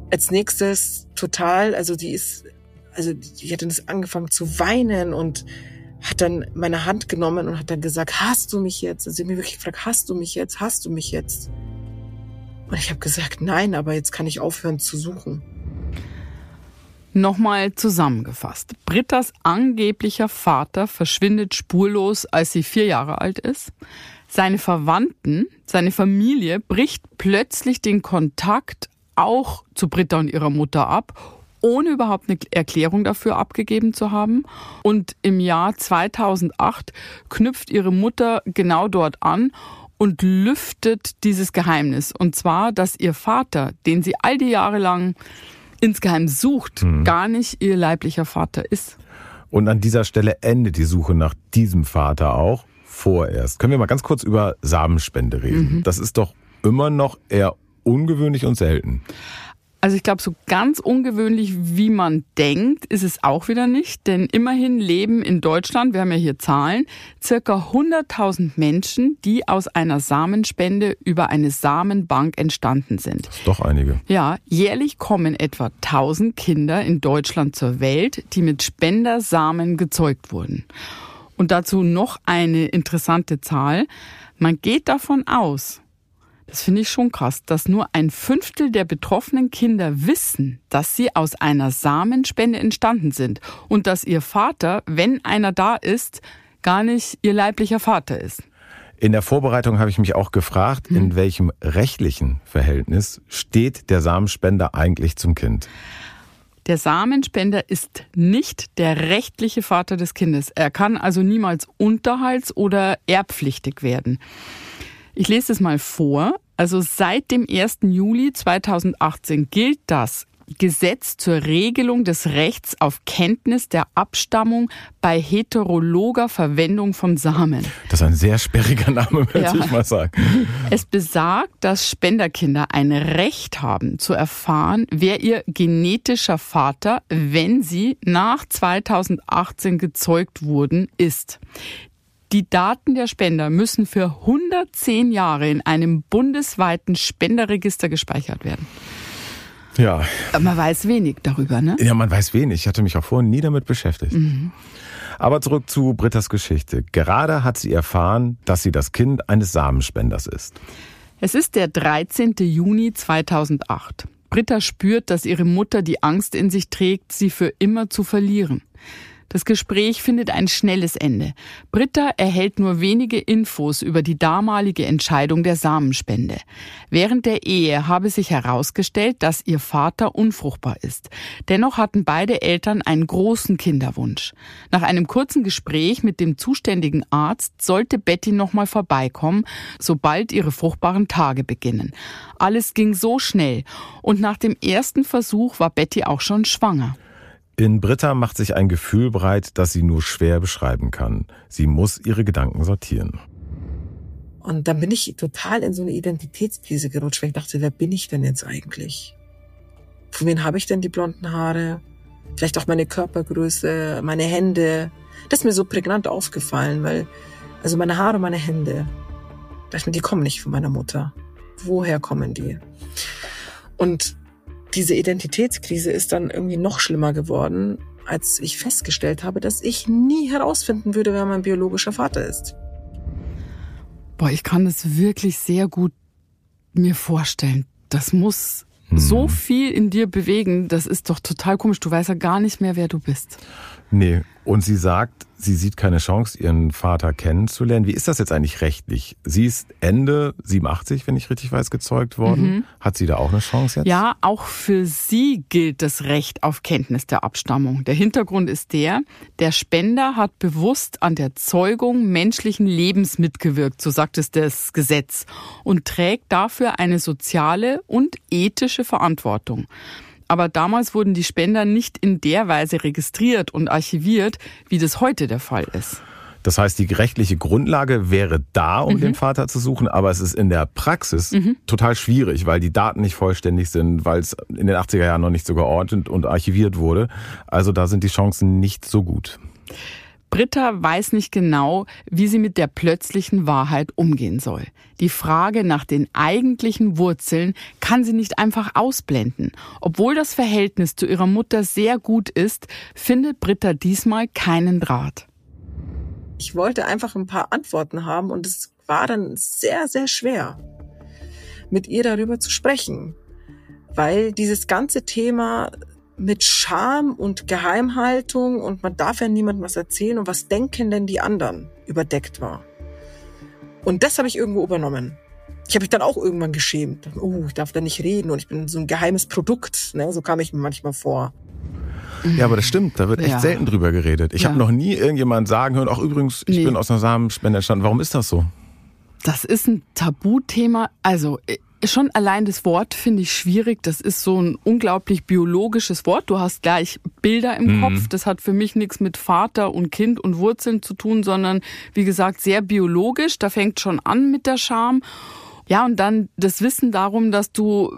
als nächstes total, also die ist, also die hat dann angefangen zu weinen und hat dann meine Hand genommen und hat dann gesagt, hast du mich jetzt? Und sie hat mir wirklich gefragt, hast du mich jetzt? Hast du mich jetzt? Und ich habe gesagt, nein, aber jetzt kann ich aufhören zu suchen. Nochmal zusammengefasst. Brittas angeblicher Vater verschwindet spurlos, als sie vier Jahre alt ist. Seine Verwandten, seine Familie bricht plötzlich den Kontakt auch zu Britta und ihrer Mutter ab ohne überhaupt eine Erklärung dafür abgegeben zu haben. Und im Jahr 2008 knüpft ihre Mutter genau dort an und lüftet dieses Geheimnis. Und zwar, dass ihr Vater, den sie all die Jahre lang insgeheim sucht, mhm. gar nicht ihr leiblicher Vater ist. Und an dieser Stelle endet die Suche nach diesem Vater auch vorerst. Können wir mal ganz kurz über Samenspende reden? Mhm. Das ist doch immer noch eher ungewöhnlich und selten. Also ich glaube, so ganz ungewöhnlich, wie man denkt, ist es auch wieder nicht. Denn immerhin leben in Deutschland, wir haben ja hier Zahlen, circa 100.000 Menschen, die aus einer Samenspende über eine Samenbank entstanden sind. Das ist doch einige. Ja, jährlich kommen etwa 1000 Kinder in Deutschland zur Welt, die mit Spendersamen gezeugt wurden. Und dazu noch eine interessante Zahl. Man geht davon aus, das finde ich schon krass, dass nur ein Fünftel der betroffenen Kinder wissen, dass sie aus einer Samenspende entstanden sind und dass ihr Vater, wenn einer da ist, gar nicht ihr leiblicher Vater ist. In der Vorbereitung habe ich mich auch gefragt, hm. in welchem rechtlichen Verhältnis steht der Samenspender eigentlich zum Kind? Der Samenspender ist nicht der rechtliche Vater des Kindes. Er kann also niemals unterhalts- oder erbpflichtig werden. Ich lese es mal vor. Also seit dem 1. Juli 2018 gilt das Gesetz zur Regelung des Rechts auf Kenntnis der Abstammung bei heterologer Verwendung von Samen. Das ist ein sehr sperriger Name, würde ja. ich mal sagen. Es besagt, dass Spenderkinder ein Recht haben zu erfahren, wer ihr genetischer Vater, wenn sie nach 2018 gezeugt wurden, ist. Die Daten der Spender müssen für 110 Jahre in einem bundesweiten Spenderregister gespeichert werden. Ja. Man weiß wenig darüber, ne? Ja, man weiß wenig. Ich hatte mich auch vorher nie damit beschäftigt. Mhm. Aber zurück zu Britta's Geschichte. Gerade hat sie erfahren, dass sie das Kind eines Samenspenders ist. Es ist der 13. Juni 2008. Britta spürt, dass ihre Mutter die Angst in sich trägt, sie für immer zu verlieren. Das Gespräch findet ein schnelles Ende. Britta erhält nur wenige Infos über die damalige Entscheidung der Samenspende. Während der Ehe habe sich herausgestellt, dass ihr Vater unfruchtbar ist. Dennoch hatten beide Eltern einen großen Kinderwunsch. Nach einem kurzen Gespräch mit dem zuständigen Arzt sollte Betty nochmal vorbeikommen, sobald ihre fruchtbaren Tage beginnen. Alles ging so schnell und nach dem ersten Versuch war Betty auch schon schwanger. In Britta macht sich ein Gefühl breit, das sie nur schwer beschreiben kann. Sie muss ihre Gedanken sortieren. Und dann bin ich total in so eine Identitätskrise gerutscht, weil ich dachte, wer bin ich denn jetzt eigentlich? Von wem habe ich denn die blonden Haare? Vielleicht auch meine Körpergröße, meine Hände. Das ist mir so prägnant aufgefallen, weil, also meine Haare, meine Hände, dachte mir, die kommen nicht von meiner Mutter. Woher kommen die? Und diese Identitätskrise ist dann irgendwie noch schlimmer geworden, als ich festgestellt habe, dass ich nie herausfinden würde, wer mein biologischer Vater ist. Boah, ich kann das wirklich sehr gut mir vorstellen. Das muss hm. so viel in dir bewegen. Das ist doch total komisch. Du weißt ja gar nicht mehr, wer du bist. Nee, und sie sagt, sie sieht keine Chance, ihren Vater kennenzulernen. Wie ist das jetzt eigentlich rechtlich? Sie ist Ende 87, wenn ich richtig weiß, gezeugt worden. Mhm. Hat sie da auch eine Chance jetzt? Ja, auch für sie gilt das Recht auf Kenntnis der Abstammung. Der Hintergrund ist der, der Spender hat bewusst an der Zeugung menschlichen Lebens mitgewirkt, so sagt es das Gesetz, und trägt dafür eine soziale und ethische Verantwortung aber damals wurden die Spender nicht in der Weise registriert und archiviert, wie das heute der Fall ist. Das heißt, die rechtliche Grundlage wäre da, um mhm. den Vater zu suchen, aber es ist in der Praxis mhm. total schwierig, weil die Daten nicht vollständig sind, weil es in den 80er Jahren noch nicht so geordnet und archiviert wurde. Also da sind die Chancen nicht so gut. Britta weiß nicht genau, wie sie mit der plötzlichen Wahrheit umgehen soll. Die Frage nach den eigentlichen Wurzeln kann sie nicht einfach ausblenden. Obwohl das Verhältnis zu ihrer Mutter sehr gut ist, findet Britta diesmal keinen Draht. Ich wollte einfach ein paar Antworten haben und es war dann sehr, sehr schwer, mit ihr darüber zu sprechen, weil dieses ganze Thema mit Scham und Geheimhaltung und man darf ja niemandem was erzählen und was denken denn die anderen überdeckt war. Und das habe ich irgendwo übernommen. Ich habe mich dann auch irgendwann geschämt. Oh, ich darf da nicht reden und ich bin so ein geheimes Produkt. Ne? So kam ich mir manchmal vor. Ja, aber das stimmt, da wird echt ja. selten drüber geredet. Ich ja. habe noch nie irgendjemand sagen hören, auch übrigens, ich nee. bin aus einer Samenspende entstanden. Warum ist das so? Das ist ein Tabuthema. Also Schon allein das Wort finde ich schwierig. Das ist so ein unglaublich biologisches Wort. Du hast gleich Bilder im mhm. Kopf. Das hat für mich nichts mit Vater und Kind und Wurzeln zu tun, sondern wie gesagt sehr biologisch. Da fängt schon an mit der Scham. Ja, und dann das Wissen darum, dass du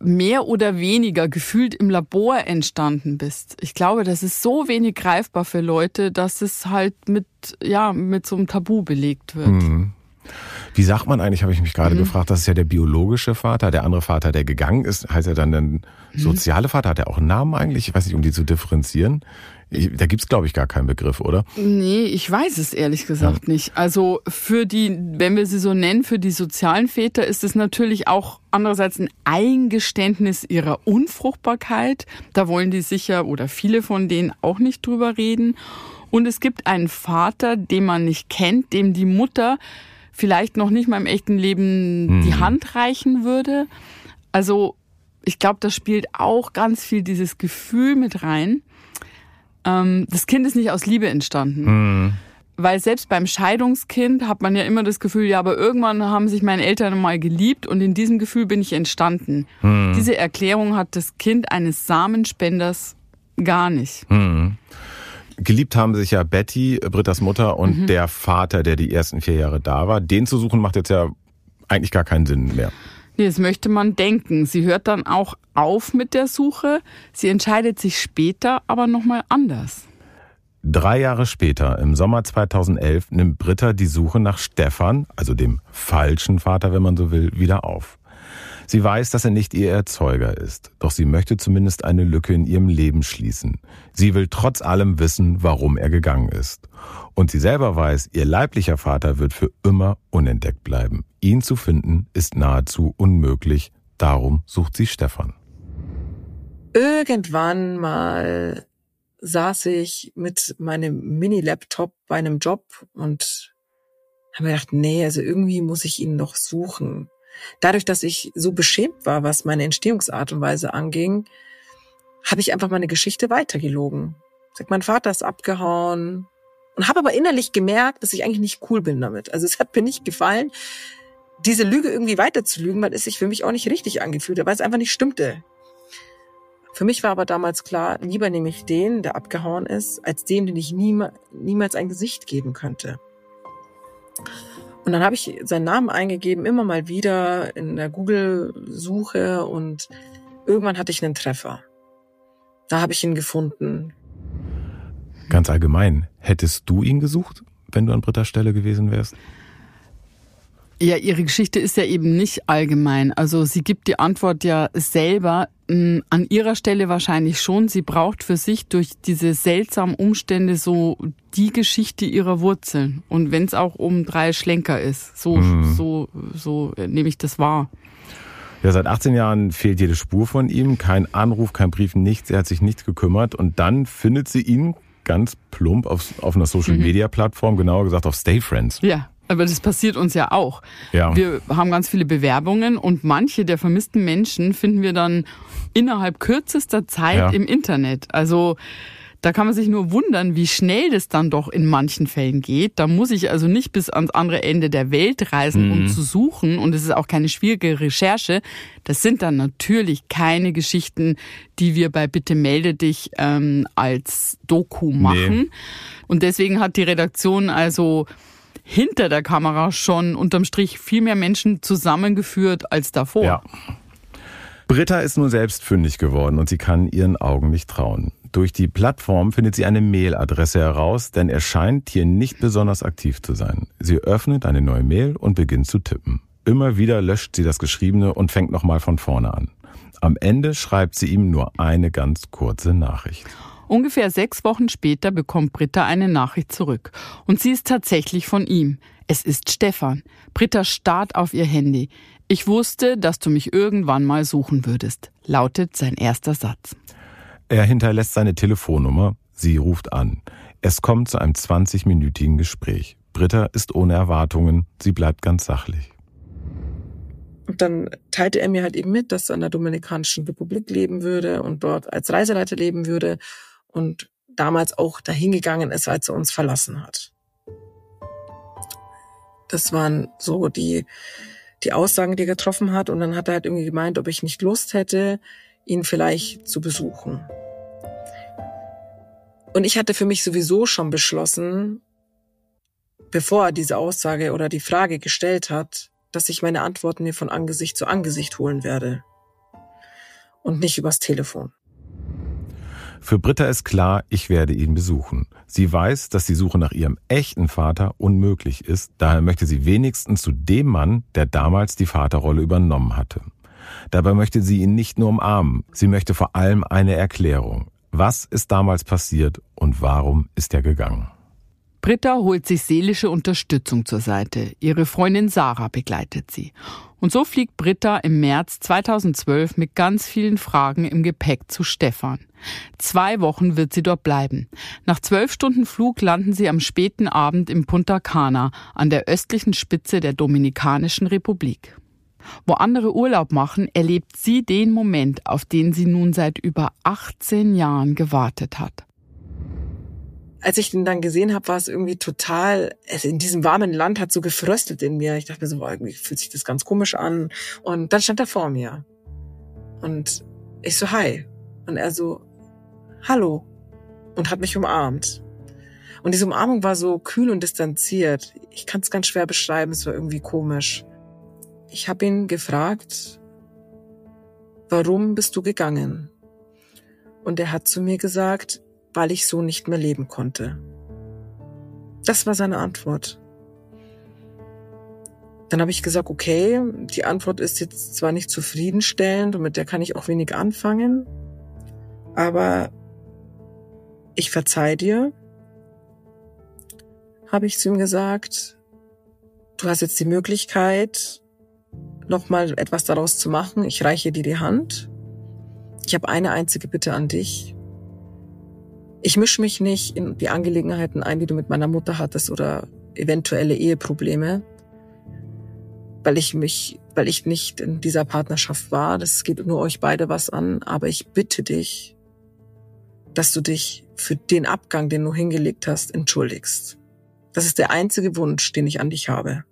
mehr oder weniger gefühlt im Labor entstanden bist. Ich glaube, das ist so wenig greifbar für Leute, dass es halt mit, ja, mit so einem Tabu belegt wird. Mhm. Wie sagt man eigentlich, habe ich mich gerade mhm. gefragt, das ist ja der biologische Vater, der andere Vater, der gegangen ist, heißt er dann der mhm. soziale Vater, hat er auch einen Namen eigentlich? Ich weiß nicht, um die zu differenzieren. Da gibt's glaube ich, gar keinen Begriff, oder? Nee, ich weiß es ehrlich gesagt ja. nicht. Also für die, wenn wir sie so nennen, für die sozialen Väter ist es natürlich auch andererseits ein Eingeständnis ihrer Unfruchtbarkeit. Da wollen die sicher oder viele von denen auch nicht drüber reden. Und es gibt einen Vater, den man nicht kennt, dem die Mutter vielleicht noch nicht mal im echten Leben hm. die Hand reichen würde. Also ich glaube, da spielt auch ganz viel dieses Gefühl mit rein ähm, das Kind ist nicht aus Liebe entstanden. Mhm. Weil selbst beim Scheidungskind hat man ja immer das Gefühl, ja, aber irgendwann haben sich meine Eltern mal geliebt und in diesem Gefühl bin ich entstanden. Mhm. Diese Erklärung hat das Kind eines Samenspenders gar nicht. Mhm. Geliebt haben sich ja Betty, Britta's Mutter und mhm. der Vater, der die ersten vier Jahre da war. Den zu suchen macht jetzt ja eigentlich gar keinen Sinn mehr. Nee, das möchte man denken. Sie hört dann auch auf mit der Suche. Sie entscheidet sich später aber nochmal anders. Drei Jahre später, im Sommer 2011, nimmt Britta die Suche nach Stefan, also dem falschen Vater, wenn man so will, wieder auf. Sie weiß, dass er nicht ihr Erzeuger ist, doch sie möchte zumindest eine Lücke in ihrem Leben schließen. Sie will trotz allem wissen, warum er gegangen ist. Und sie selber weiß, ihr leiblicher Vater wird für immer unentdeckt bleiben. Ihn zu finden ist nahezu unmöglich. Darum sucht sie Stefan. Irgendwann mal saß ich mit meinem Mini-Laptop bei einem Job und habe mir gedacht, nee, also irgendwie muss ich ihn noch suchen. Dadurch, dass ich so beschämt war, was meine Entstehungsart und Weise anging, habe ich einfach meine Geschichte weitergelogen. Sag, mein Vater ist abgehauen und habe aber innerlich gemerkt, dass ich eigentlich nicht cool bin damit. Also es hat mir nicht gefallen, diese Lüge irgendwie weiterzulügen, weil es sich für mich auch nicht richtig angefühlt hat, weil es einfach nicht stimmte. Für mich war aber damals klar, lieber nehme ich den, der abgehauen ist, als den, den ich niemals ein Gesicht geben könnte. Und dann habe ich seinen Namen eingegeben, immer mal wieder in der Google-Suche und irgendwann hatte ich einen Treffer. Da habe ich ihn gefunden. Ganz allgemein, hättest du ihn gesucht, wenn du an Britta Stelle gewesen wärst? Ja, ihre Geschichte ist ja eben nicht allgemein. Also sie gibt die Antwort ja selber. Hm, an ihrer Stelle wahrscheinlich schon. Sie braucht für sich durch diese seltsamen Umstände so die Geschichte ihrer Wurzeln. Und wenn es auch um drei Schlenker ist. So, mhm. so, so nehme ich das wahr. Ja, seit 18 Jahren fehlt jede Spur von ihm. Kein Anruf, kein Brief, nichts. Er hat sich nichts gekümmert. Und dann findet sie ihn ganz plump auf, auf einer Social-Media-Plattform, genauer gesagt auf Stay Friends. Ja. Aber das passiert uns ja auch. Ja. Wir haben ganz viele Bewerbungen und manche der vermissten Menschen finden wir dann innerhalb kürzester Zeit ja. im Internet. Also da kann man sich nur wundern, wie schnell das dann doch in manchen Fällen geht. Da muss ich also nicht bis ans andere Ende der Welt reisen, um mhm. zu suchen. Und es ist auch keine schwierige Recherche. Das sind dann natürlich keine Geschichten, die wir bei Bitte melde dich ähm, als Doku machen. Nee. Und deswegen hat die Redaktion also hinter der Kamera schon unterm Strich viel mehr Menschen zusammengeführt als davor. Ja. Britta ist nur selbst fündig geworden und sie kann ihren Augen nicht trauen. Durch die Plattform findet sie eine Mailadresse heraus, denn er scheint hier nicht besonders aktiv zu sein. Sie öffnet eine neue Mail und beginnt zu tippen. Immer wieder löscht sie das Geschriebene und fängt nochmal von vorne an. Am Ende schreibt sie ihm nur eine ganz kurze Nachricht. Ungefähr sechs Wochen später bekommt Britta eine Nachricht zurück. Und sie ist tatsächlich von ihm. Es ist Stefan. Britta starrt auf ihr Handy. Ich wusste, dass du mich irgendwann mal suchen würdest, lautet sein erster Satz. Er hinterlässt seine Telefonnummer. Sie ruft an. Es kommt zu einem 20-minütigen Gespräch. Britta ist ohne Erwartungen. Sie bleibt ganz sachlich. Und dann teilte er mir halt eben mit, dass er in der Dominikanischen Republik leben würde und dort als Reiseleiter leben würde und damals auch dahingegangen ist, als er uns verlassen hat. Das waren so die, die Aussagen, die er getroffen hat. Und dann hat er halt irgendwie gemeint, ob ich nicht Lust hätte, ihn vielleicht zu besuchen. Und ich hatte für mich sowieso schon beschlossen, bevor er diese Aussage oder die Frage gestellt hat, dass ich meine Antworten mir von Angesicht zu Angesicht holen werde. und nicht übers Telefon. Für Britta ist klar, ich werde ihn besuchen. Sie weiß, dass die Suche nach ihrem echten Vater unmöglich ist, daher möchte sie wenigstens zu dem Mann, der damals die Vaterrolle übernommen hatte. Dabei möchte sie ihn nicht nur umarmen, sie möchte vor allem eine Erklärung. Was ist damals passiert und warum ist er gegangen? Britta holt sich seelische Unterstützung zur Seite. Ihre Freundin Sarah begleitet sie. Und so fliegt Britta im März 2012 mit ganz vielen Fragen im Gepäck zu Stefan. Zwei Wochen wird sie dort bleiben. Nach zwölf Stunden Flug landen sie am späten Abend in Punta Cana an der östlichen Spitze der Dominikanischen Republik. Wo andere Urlaub machen, erlebt sie den Moment, auf den sie nun seit über 18 Jahren gewartet hat als ich den dann gesehen habe, war es irgendwie total, also in diesem warmen Land hat so gefröstet in mir. Ich dachte mir so, boah, irgendwie fühlt sich das ganz komisch an. Und dann stand er vor mir. Und ich so, hi. Und er so, hallo. Und hat mich umarmt. Und diese Umarmung war so kühl und distanziert. Ich kann es ganz schwer beschreiben, es war irgendwie komisch. Ich habe ihn gefragt, warum bist du gegangen? Und er hat zu mir gesagt, weil ich so nicht mehr leben konnte. Das war seine Antwort. Dann habe ich gesagt, okay, die Antwort ist jetzt zwar nicht zufriedenstellend und mit der kann ich auch wenig anfangen, aber ich verzeih dir, habe ich zu ihm gesagt. Du hast jetzt die Möglichkeit, nochmal etwas daraus zu machen. Ich reiche dir die Hand. Ich habe eine einzige Bitte an dich. Ich mische mich nicht in die Angelegenheiten ein, die du mit meiner Mutter hattest oder eventuelle Eheprobleme, weil ich mich, weil ich nicht in dieser Partnerschaft war. Das geht nur euch beide was an. Aber ich bitte dich, dass du dich für den Abgang, den du hingelegt hast, entschuldigst. Das ist der einzige Wunsch, den ich an dich habe.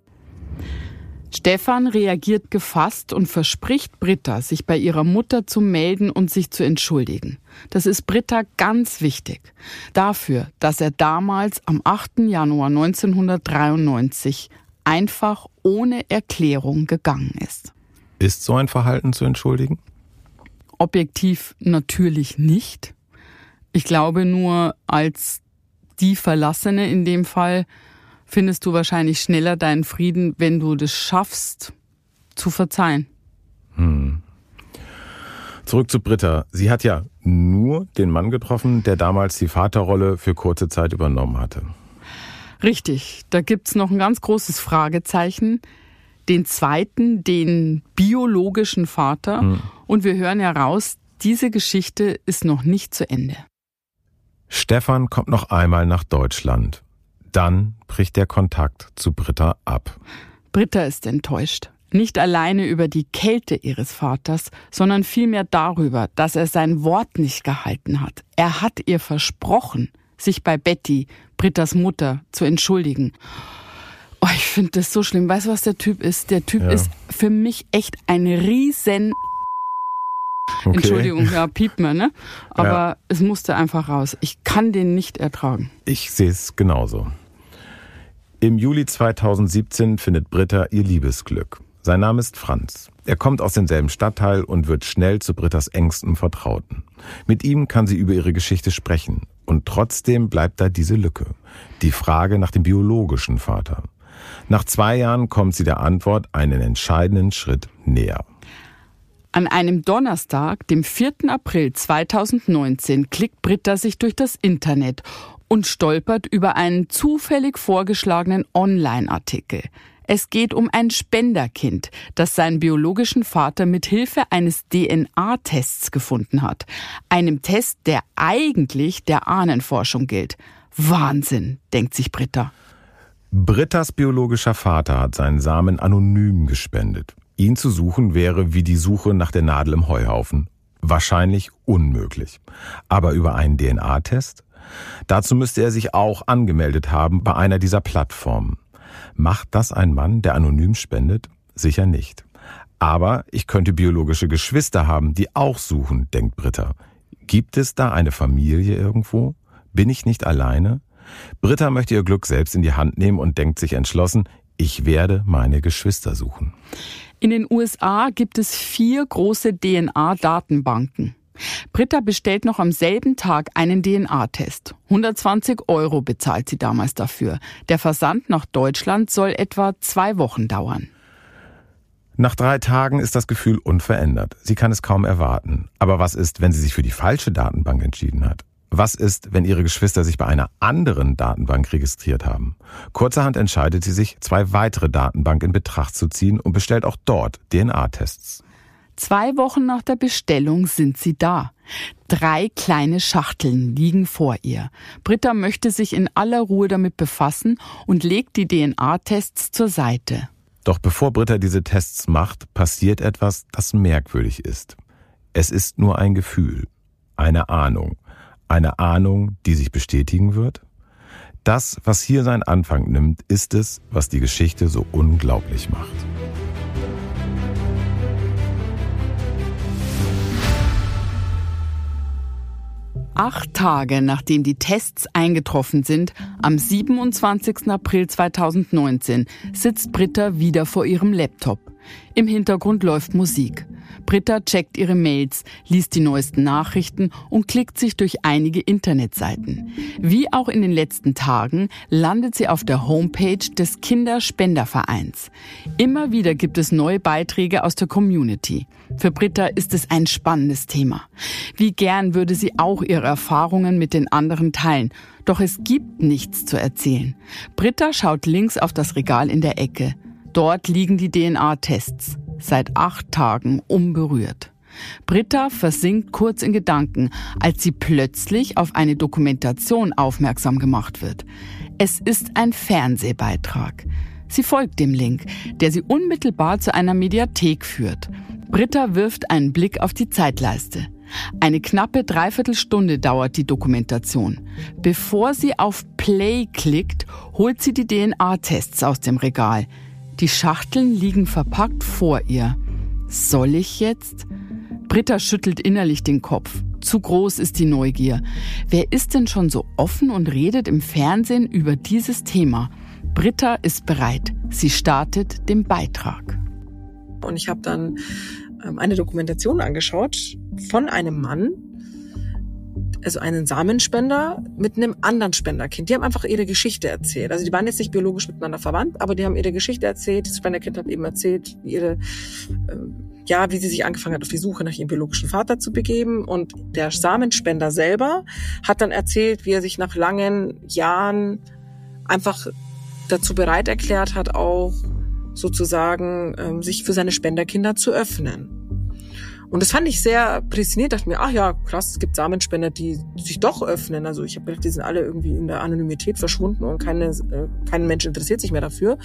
Stefan reagiert gefasst und verspricht Britta, sich bei ihrer Mutter zu melden und sich zu entschuldigen. Das ist Britta ganz wichtig. Dafür, dass er damals am 8. Januar 1993 einfach ohne Erklärung gegangen ist. Ist so ein Verhalten zu entschuldigen? Objektiv natürlich nicht. Ich glaube nur als die Verlassene in dem Fall findest du wahrscheinlich schneller deinen Frieden, wenn du das schaffst, zu verzeihen. Hm. Zurück zu Britta. Sie hat ja nur den Mann getroffen, der damals die Vaterrolle für kurze Zeit übernommen hatte. Richtig. Da gibt's noch ein ganz großes Fragezeichen. Den zweiten, den biologischen Vater. Hm. Und wir hören heraus, diese Geschichte ist noch nicht zu Ende. Stefan kommt noch einmal nach Deutschland dann bricht der Kontakt zu Britta ab. Britta ist enttäuscht. Nicht alleine über die Kälte ihres Vaters, sondern vielmehr darüber, dass er sein Wort nicht gehalten hat. Er hat ihr versprochen, sich bei Betty, Brittas Mutter, zu entschuldigen. Oh, ich finde das so schlimm. Weißt du, was der Typ ist? Der Typ ja. ist für mich echt ein riesen Okay. Entschuldigung, ja, piept mir, ne? Aber ja. es musste einfach raus. Ich kann den nicht ertragen. Ich sehe es genauso. Im Juli 2017 findet Britta ihr Liebesglück. Sein Name ist Franz. Er kommt aus demselben Stadtteil und wird schnell zu Brittas engstem Vertrauten. Mit ihm kann sie über ihre Geschichte sprechen. Und trotzdem bleibt da diese Lücke. Die Frage nach dem biologischen Vater. Nach zwei Jahren kommt sie der Antwort einen entscheidenden Schritt näher. An einem Donnerstag, dem 4. April 2019, klickt Britta sich durch das Internet und stolpert über einen zufällig vorgeschlagenen Online-Artikel. Es geht um ein Spenderkind, das seinen biologischen Vater mit Hilfe eines DNA-Tests gefunden hat. Einem Test, der eigentlich der Ahnenforschung gilt. Wahnsinn, denkt sich Britta. Brittas biologischer Vater hat seinen Samen anonym gespendet. Ihn zu suchen wäre wie die Suche nach der Nadel im Heuhaufen. Wahrscheinlich unmöglich. Aber über einen DNA-Test? Dazu müsste er sich auch angemeldet haben bei einer dieser Plattformen. Macht das ein Mann, der anonym spendet? Sicher nicht. Aber ich könnte biologische Geschwister haben, die auch suchen, denkt Britta. Gibt es da eine Familie irgendwo? Bin ich nicht alleine? Britta möchte ihr Glück selbst in die Hand nehmen und denkt sich entschlossen, Ich werde meine Geschwister suchen. In den USA gibt es vier große DNA-Datenbanken. Britta bestellt noch am selben Tag einen DNA-Test. 120 Euro bezahlt sie damals dafür. Der Versand nach Deutschland soll etwa zwei Wochen dauern. Nach drei Tagen ist das Gefühl unverändert. Sie kann es kaum erwarten. Aber was ist, wenn sie sich für die falsche Datenbank entschieden hat? Was ist, wenn ihre Geschwister sich bei einer anderen Datenbank registriert haben? Kurzerhand entscheidet sie sich, zwei weitere Datenbanken in Betracht zu ziehen und bestellt auch dort DNA-Tests. Zwei Wochen nach der Bestellung sind sie da. Drei kleine Schachteln liegen vor ihr. Britta möchte sich in aller Ruhe damit befassen und legt die DNA-Tests zur Seite. Doch bevor Britta diese Tests macht, passiert etwas, das merkwürdig ist. Es ist nur ein Gefühl, eine Ahnung, eine Ahnung, die sich bestätigen wird. Das, was hier seinen Anfang nimmt, ist es, was die Geschichte so unglaublich macht. Acht Tage nachdem die Tests eingetroffen sind, am 27. April 2019, sitzt Britta wieder vor ihrem Laptop. Im Hintergrund läuft Musik. Britta checkt ihre Mails, liest die neuesten Nachrichten und klickt sich durch einige Internetseiten. Wie auch in den letzten Tagen landet sie auf der Homepage des Kinderspendervereins. Immer wieder gibt es neue Beiträge aus der Community. Für Britta ist es ein spannendes Thema. Wie gern würde sie auch ihre Erfahrungen mit den anderen teilen. Doch es gibt nichts zu erzählen. Britta schaut links auf das Regal in der Ecke. Dort liegen die DNA-Tests seit acht Tagen unberührt. Britta versinkt kurz in Gedanken, als sie plötzlich auf eine Dokumentation aufmerksam gemacht wird. Es ist ein Fernsehbeitrag. Sie folgt dem Link, der sie unmittelbar zu einer Mediathek führt. Britta wirft einen Blick auf die Zeitleiste. Eine knappe Dreiviertelstunde dauert die Dokumentation. Bevor sie auf Play klickt, holt sie die DNA-Tests aus dem Regal. Die Schachteln liegen verpackt vor ihr. Soll ich jetzt? Britta schüttelt innerlich den Kopf. Zu groß ist die Neugier. Wer ist denn schon so offen und redet im Fernsehen über dieses Thema? Britta ist bereit. Sie startet den Beitrag. Und ich habe dann ähm, eine Dokumentation angeschaut von einem Mann, also einen Samenspender mit einem anderen Spenderkind. Die haben einfach ihre Geschichte erzählt. Also die waren jetzt nicht biologisch miteinander verwandt, aber die haben ihre Geschichte erzählt. Das Spenderkind hat eben erzählt, wie ihre, äh, ja, wie sie sich angefangen hat, auf die Suche nach ihrem biologischen Vater zu begeben. Und der Samenspender selber hat dann erzählt, wie er sich nach langen Jahren einfach dazu bereit erklärt hat, auch sozusagen ähm, sich für seine Spenderkinder zu öffnen. Und das fand ich sehr prädestiniert, dachte mir, ach ja, krass, es gibt Samenspender, die sich doch öffnen. Also ich habe gedacht, die sind alle irgendwie in der Anonymität verschwunden und keine, äh, kein Mensch interessiert sich mehr dafür.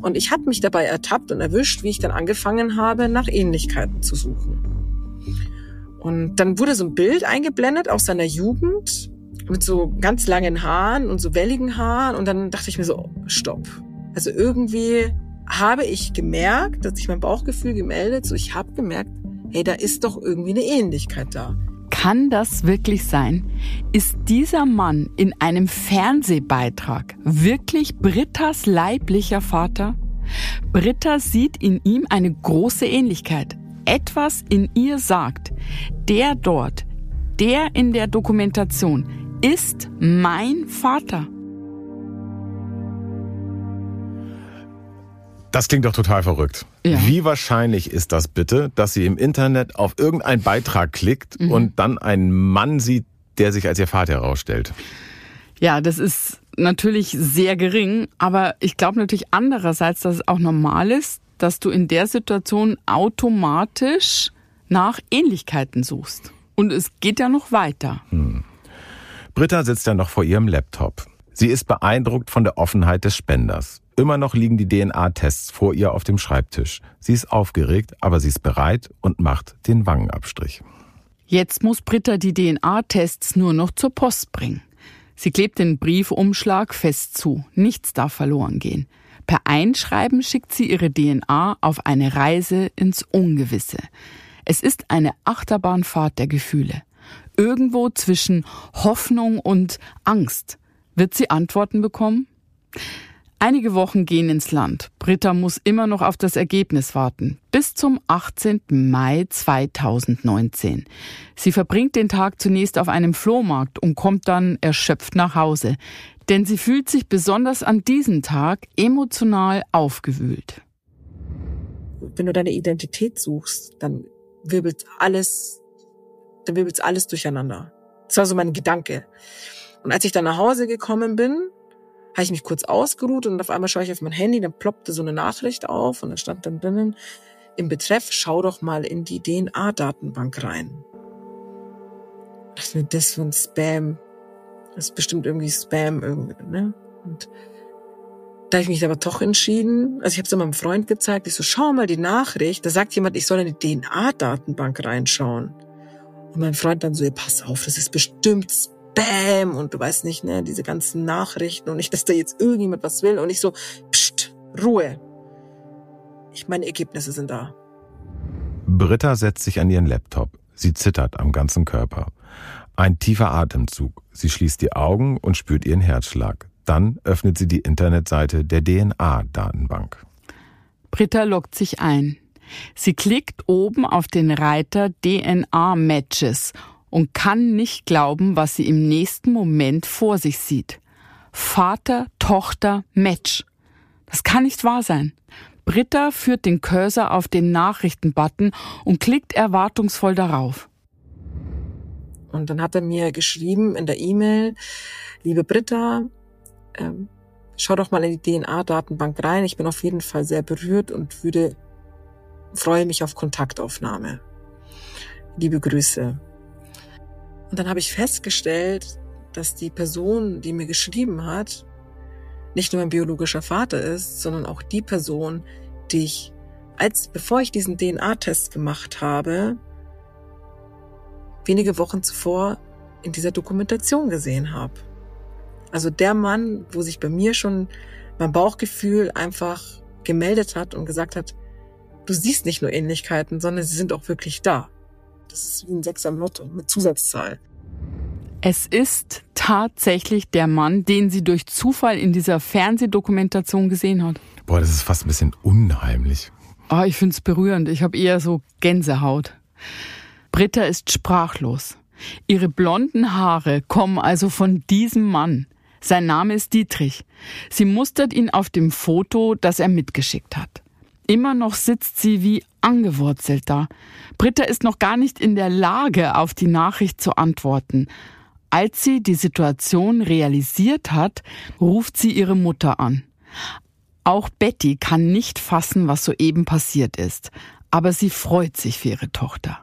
Und ich habe mich dabei ertappt und erwischt, wie ich dann angefangen habe, nach Ähnlichkeiten zu suchen. Und dann wurde so ein Bild eingeblendet aus seiner Jugend mit so ganz langen Haaren und so welligen Haaren. Und dann dachte ich mir so, stopp. Also irgendwie habe ich gemerkt, dass sich mein Bauchgefühl gemeldet, so ich habe gemerkt, hey, da ist doch irgendwie eine Ähnlichkeit da. Kann das wirklich sein? Ist dieser Mann in einem Fernsehbeitrag wirklich Brittas leiblicher Vater? Britta sieht in ihm eine große Ähnlichkeit. Etwas in ihr sagt, der dort, der in der Dokumentation ist mein Vater. Das klingt doch total verrückt. Ja. Wie wahrscheinlich ist das bitte, dass sie im Internet auf irgendeinen Beitrag klickt mhm. und dann einen Mann sieht, der sich als ihr Vater herausstellt? Ja, das ist natürlich sehr gering, aber ich glaube natürlich andererseits, dass es auch normal ist, dass du in der Situation automatisch nach Ähnlichkeiten suchst. Und es geht ja noch weiter. Hm. Britta sitzt ja noch vor ihrem Laptop. Sie ist beeindruckt von der Offenheit des Spenders. Immer noch liegen die DNA-Tests vor ihr auf dem Schreibtisch. Sie ist aufgeregt, aber sie ist bereit und macht den Wangenabstrich. Jetzt muss Britta die DNA-Tests nur noch zur Post bringen. Sie klebt den Briefumschlag fest zu. Nichts darf verloren gehen. Per Einschreiben schickt sie ihre DNA auf eine Reise ins Ungewisse. Es ist eine Achterbahnfahrt der Gefühle. Irgendwo zwischen Hoffnung und Angst. Wird sie Antworten bekommen? Einige Wochen gehen ins Land. Britta muss immer noch auf das Ergebnis warten. Bis zum 18. Mai 2019. Sie verbringt den Tag zunächst auf einem Flohmarkt und kommt dann erschöpft nach Hause. Denn sie fühlt sich besonders an diesem Tag emotional aufgewühlt. Wenn du deine Identität suchst, dann wirbelt alles, dann wirbelt alles durcheinander. Das war so mein Gedanke. Und als ich dann nach Hause gekommen bin, habe ich mich kurz ausgeruht und auf einmal schaue ich auf mein Handy, dann ploppte so eine Nachricht auf und da stand dann drinnen, im Betreff, schau doch mal in die DNA-Datenbank rein. Was ist denn das für ein Spam? Das ist bestimmt irgendwie Spam irgendwie, ne? Und da habe ich mich aber doch entschieden, also ich habe es meinem Freund gezeigt, ich so, schau mal die Nachricht, da sagt jemand, ich soll in die DNA-Datenbank reinschauen. Und mein Freund dann so, ja, pass auf, das ist bestimmt Spam. Bam und du weißt nicht, ne, diese ganzen Nachrichten und nicht, dass da jetzt irgendjemand was will und ich so, pst, Ruhe. Ich meine Ergebnisse sind da. Britta setzt sich an ihren Laptop. Sie zittert am ganzen Körper. Ein tiefer Atemzug. Sie schließt die Augen und spürt ihren Herzschlag. Dann öffnet sie die Internetseite der DNA-Datenbank. Britta loggt sich ein. Sie klickt oben auf den Reiter DNA-Matches und kann nicht glauben, was sie im nächsten Moment vor sich sieht. Vater, Tochter, Match. Das kann nicht wahr sein. Britta führt den Cursor auf den Nachrichtenbutton und klickt erwartungsvoll darauf. Und dann hat er mir geschrieben in der E-Mail, liebe Britta, ähm, schau doch mal in die DNA-Datenbank rein. Ich bin auf jeden Fall sehr berührt und würde, freue mich auf Kontaktaufnahme. Liebe Grüße. Und dann habe ich festgestellt, dass die Person, die mir geschrieben hat, nicht nur mein biologischer Vater ist, sondern auch die Person, die ich, als bevor ich diesen DNA-Test gemacht habe, wenige Wochen zuvor in dieser Dokumentation gesehen habe. Also der Mann, wo sich bei mir schon mein Bauchgefühl einfach gemeldet hat und gesagt hat, du siehst nicht nur Ähnlichkeiten, sondern sie sind auch wirklich da. Das ist wie ein Sechser im Lotto mit Zusatzzahl. Es ist tatsächlich der Mann, den sie durch Zufall in dieser Fernsehdokumentation gesehen hat. Boah, das ist fast ein bisschen unheimlich. Oh, ich find's berührend. Ich habe eher so Gänsehaut. Britta ist sprachlos. Ihre blonden Haare kommen also von diesem Mann. Sein Name ist Dietrich. Sie mustert ihn auf dem Foto, das er mitgeschickt hat. Immer noch sitzt sie wie angewurzelt da. Britta ist noch gar nicht in der Lage, auf die Nachricht zu antworten. Als sie die Situation realisiert hat, ruft sie ihre Mutter an. Auch Betty kann nicht fassen, was soeben passiert ist, aber sie freut sich für ihre Tochter.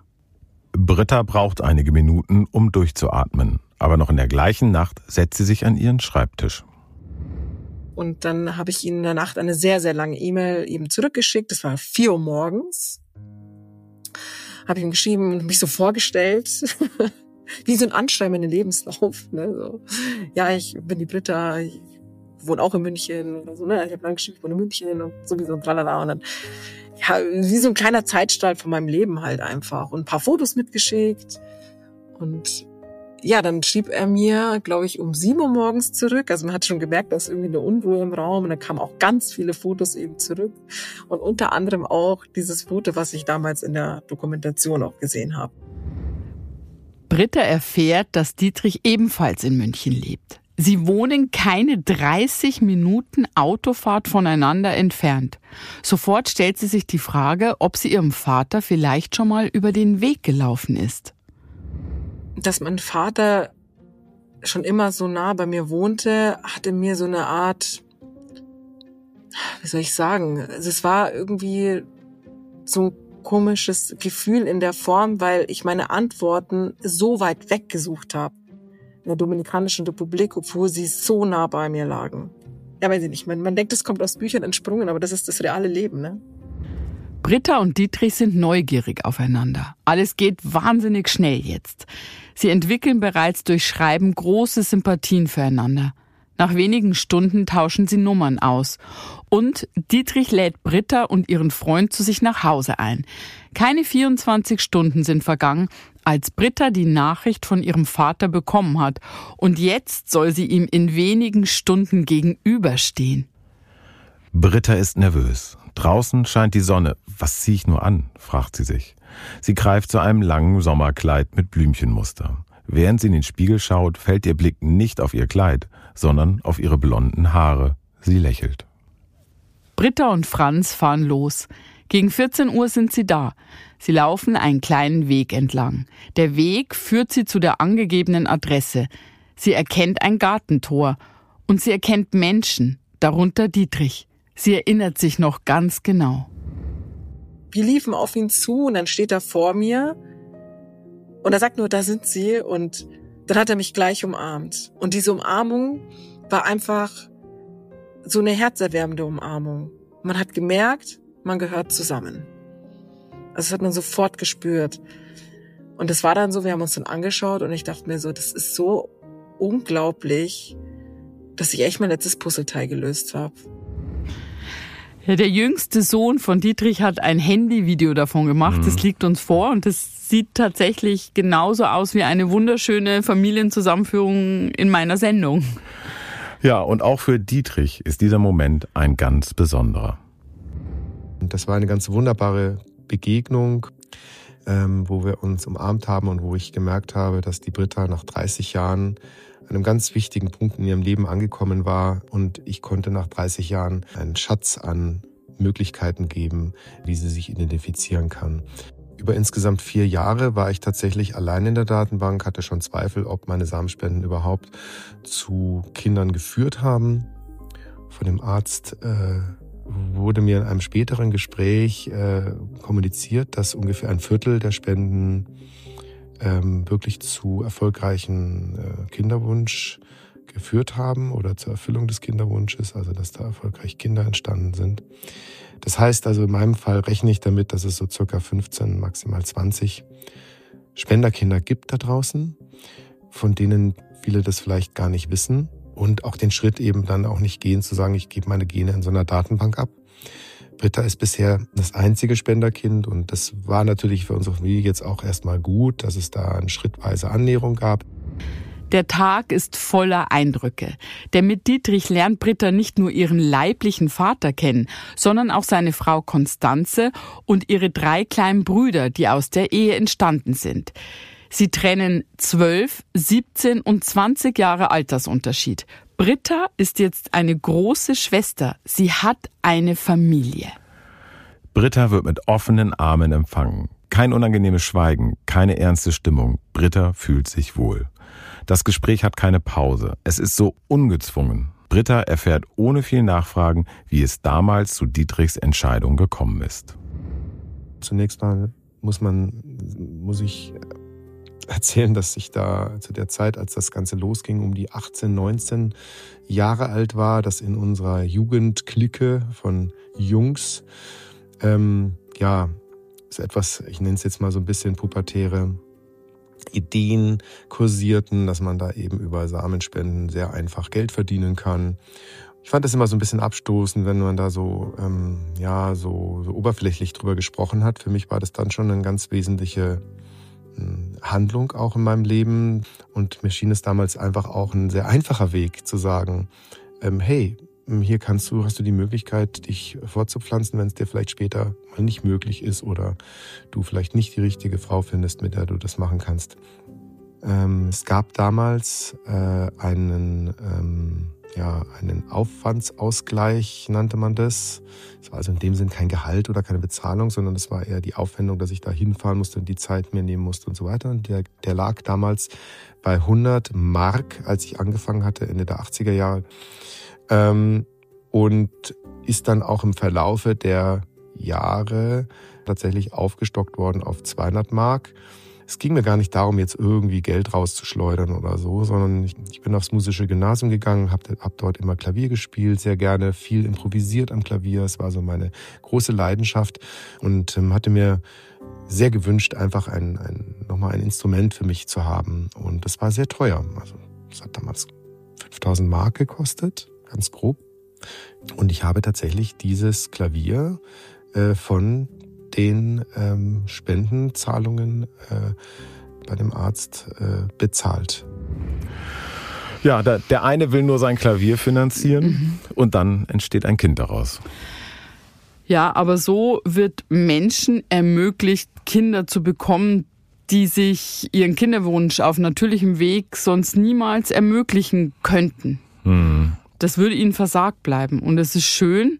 Britta braucht einige Minuten, um durchzuatmen, aber noch in der gleichen Nacht setzt sie sich an ihren Schreibtisch. Und dann habe ich ihnen in der Nacht eine sehr, sehr lange E-Mail eben zurückgeschickt. Das war vier Uhr morgens. Habe ich ihm geschrieben und mich so vorgestellt. Wie so ein Anschreiben in den Lebenslauf. Ne? So, ja, ich bin die Britta, ich wohne auch in München oder so. Ne? Ich habe lange geschrieben, ich wohne in München und sowieso und tralala. Und dann, ja, wie so ein kleiner Zeitstrahl von meinem Leben halt einfach. Und ein paar Fotos mitgeschickt. Und ja, dann schrieb er mir, glaube ich, um sieben Uhr morgens zurück. Also man hat schon gemerkt, dass irgendwie eine Unruhe im Raum. Und dann kamen auch ganz viele Fotos eben zurück. Und unter anderem auch dieses Foto, was ich damals in der Dokumentation auch gesehen habe. Britta erfährt, dass Dietrich ebenfalls in München lebt. Sie wohnen keine 30 Minuten Autofahrt voneinander entfernt. Sofort stellt sie sich die Frage, ob sie ihrem Vater vielleicht schon mal über den Weg gelaufen ist. Dass mein Vater schon immer so nah bei mir wohnte, hatte mir so eine Art, wie soll ich sagen, es war irgendwie so ein komisches Gefühl in der Form, weil ich meine Antworten so weit weggesucht habe in der Dominikanischen Republik, obwohl sie so nah bei mir lagen. Ja, weiß ich nicht. Man, man denkt, es kommt aus Büchern entsprungen, aber das ist das reale Leben, ne? Britta und Dietrich sind neugierig aufeinander. Alles geht wahnsinnig schnell jetzt. Sie entwickeln bereits durch Schreiben große Sympathien füreinander. Nach wenigen Stunden tauschen sie Nummern aus. Und Dietrich lädt Britta und ihren Freund zu sich nach Hause ein. Keine 24 Stunden sind vergangen, als Britta die Nachricht von ihrem Vater bekommen hat. Und jetzt soll sie ihm in wenigen Stunden gegenüberstehen. Britta ist nervös. Draußen scheint die Sonne. Was ziehe ich nur an? fragt sie sich. Sie greift zu einem langen Sommerkleid mit Blümchenmuster. Während sie in den Spiegel schaut, fällt ihr Blick nicht auf ihr Kleid, sondern auf ihre blonden Haare. Sie lächelt. Britta und Franz fahren los. Gegen 14 Uhr sind sie da. Sie laufen einen kleinen Weg entlang. Der Weg führt sie zu der angegebenen Adresse. Sie erkennt ein Gartentor und sie erkennt Menschen, darunter Dietrich. Sie erinnert sich noch ganz genau. Wir liefen auf ihn zu und dann steht er vor mir und er sagt nur, da sind sie und dann hat er mich gleich umarmt. Und diese Umarmung war einfach so eine herzerwärmende Umarmung. Man hat gemerkt, man gehört zusammen. Also das hat man sofort gespürt. Und das war dann so, wir haben uns dann angeschaut und ich dachte mir so, das ist so unglaublich, dass ich echt mein letztes Puzzleteil gelöst habe. Ja, der jüngste Sohn von Dietrich hat ein Handyvideo davon gemacht. Mhm. Das liegt uns vor und das sieht tatsächlich genauso aus wie eine wunderschöne Familienzusammenführung in meiner Sendung. Ja, und auch für Dietrich ist dieser Moment ein ganz besonderer. Das war eine ganz wunderbare Begegnung, ähm, wo wir uns umarmt haben und wo ich gemerkt habe, dass die Britta nach 30 Jahren an einem ganz wichtigen Punkt in ihrem Leben angekommen war und ich konnte nach 30 Jahren einen Schatz an Möglichkeiten geben, wie sie sich identifizieren kann. Über insgesamt vier Jahre war ich tatsächlich allein in der Datenbank, hatte schon Zweifel, ob meine Samenspenden überhaupt zu Kindern geführt haben. Von dem Arzt äh, wurde mir in einem späteren Gespräch äh, kommuniziert, dass ungefähr ein Viertel der Spenden ähm, wirklich zu erfolgreichen äh, Kinderwunsch geführt haben oder zur Erfüllung des Kinderwunsches, also dass da erfolgreich Kinder entstanden sind. Das heißt also, in meinem Fall rechne ich damit, dass es so circa 15, maximal 20 Spenderkinder gibt da draußen, von denen viele das vielleicht gar nicht wissen und auch den Schritt eben dann auch nicht gehen, zu sagen, ich gebe meine Gene in so einer Datenbank ab. Britta ist bisher das einzige Spenderkind und das war natürlich für unsere Familie jetzt auch erstmal gut, dass es da eine schrittweise Annäherung gab. Der Tag ist voller Eindrücke. Denn mit Dietrich lernt Britta nicht nur ihren leiblichen Vater kennen, sondern auch seine Frau Konstanze und ihre drei kleinen Brüder, die aus der Ehe entstanden sind. Sie trennen 12, 17 und 20 Jahre Altersunterschied. Britta ist jetzt eine große Schwester. Sie hat eine Familie. Britta wird mit offenen Armen empfangen. Kein unangenehmes Schweigen, keine ernste Stimmung. Britta fühlt sich wohl. Das Gespräch hat keine Pause. Es ist so ungezwungen. Britta erfährt ohne viel Nachfragen, wie es damals zu Dietrichs Entscheidung gekommen ist. Zunächst mal muss man, muss ich erzählen, dass ich da zu der Zeit, als das Ganze losging, um die 18, 19 Jahre alt war, dass in unserer Jugendklicke von Jungs, ähm, ja, ist etwas, ich nenne es jetzt mal so ein bisschen pubertäre Ideen kursierten, dass man da eben über Samenspenden sehr einfach Geld verdienen kann. Ich fand das immer so ein bisschen abstoßend, wenn man da so, ähm, ja, so, so oberflächlich drüber gesprochen hat. Für mich war das dann schon eine ganz wesentliche Handlung auch in meinem Leben. Und mir schien es damals einfach auch ein sehr einfacher Weg zu sagen, ähm, hey, hier kannst du, hast du die Möglichkeit, dich fortzupflanzen, wenn es dir vielleicht später mal nicht möglich ist oder du vielleicht nicht die richtige Frau findest, mit der du das machen kannst. Ähm, es gab damals äh, einen, ähm, ja, einen Aufwandsausgleich, nannte man das. Es war also in dem Sinn kein Gehalt oder keine Bezahlung, sondern es war eher die Aufwendung, dass ich da hinfahren musste und die Zeit mir nehmen musste und so weiter. Und der, der lag damals bei 100 Mark, als ich angefangen hatte, Ende der 80er Jahre. Ähm, und ist dann auch im Verlaufe der Jahre tatsächlich aufgestockt worden auf 200 Mark. Es ging mir gar nicht darum, jetzt irgendwie Geld rauszuschleudern oder so, sondern ich, ich bin aufs musische Gymnasium gegangen, habe hab dort immer Klavier gespielt, sehr gerne viel improvisiert am Klavier. Es war so meine große Leidenschaft und ähm, hatte mir sehr gewünscht, einfach ein, ein, nochmal ein Instrument für mich zu haben. Und das war sehr teuer. Also, das hat damals 5000 Mark gekostet ganz grob. Und ich habe tatsächlich dieses Klavier äh, von den ähm, Spendenzahlungen äh, bei dem Arzt äh, bezahlt. Ja, da, der eine will nur sein Klavier finanzieren mhm. und dann entsteht ein Kind daraus. Ja, aber so wird Menschen ermöglicht, Kinder zu bekommen, die sich ihren Kinderwunsch auf natürlichem Weg sonst niemals ermöglichen könnten. Mhm. Das würde ihnen versagt bleiben. Und es ist schön,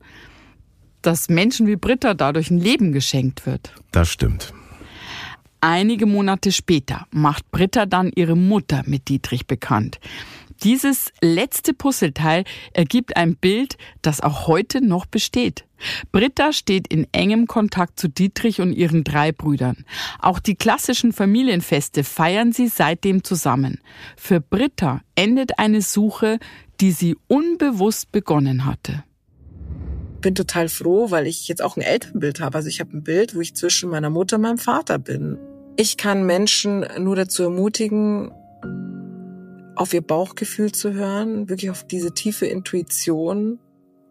dass Menschen wie Britta dadurch ein Leben geschenkt wird. Das stimmt. Einige Monate später macht Britta dann ihre Mutter mit Dietrich bekannt. Dieses letzte Puzzleteil ergibt ein Bild, das auch heute noch besteht. Britta steht in engem Kontakt zu Dietrich und ihren drei Brüdern. Auch die klassischen Familienfeste feiern sie seitdem zusammen. Für Britta endet eine Suche, die sie unbewusst begonnen hatte bin total froh, weil ich jetzt auch ein Elternbild habe. Also ich habe ein Bild, wo ich zwischen meiner Mutter und meinem Vater bin. Ich kann Menschen nur dazu ermutigen, auf ihr Bauchgefühl zu hören, wirklich auf diese tiefe Intuition,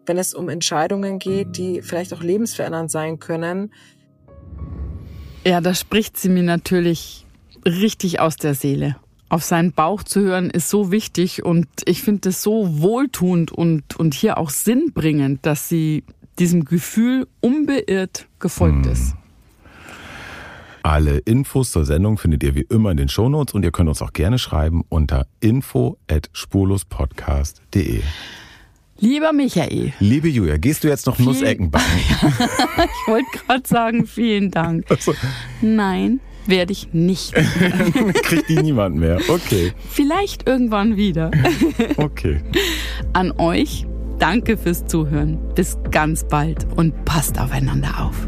wenn es um Entscheidungen geht, die vielleicht auch lebensverändernd sein können. Ja, da spricht sie mir natürlich richtig aus der Seele. Auf seinen Bauch zu hören ist so wichtig und ich finde es so wohltuend und, und hier auch sinnbringend, dass sie diesem Gefühl unbeirrt gefolgt hm. ist. Alle Infos zur Sendung findet ihr wie immer in den Shownotes und ihr könnt uns auch gerne schreiben unter info@spurlospodcast.de. Lieber Michael. Liebe Julia, gehst du jetzt noch Nussecken backen? ich wollte gerade sagen, vielen Dank. Also. Nein, werde ich nicht. Kriegt die niemand mehr. Okay. Vielleicht irgendwann wieder. okay. An euch, danke fürs Zuhören. Bis ganz bald und passt aufeinander auf.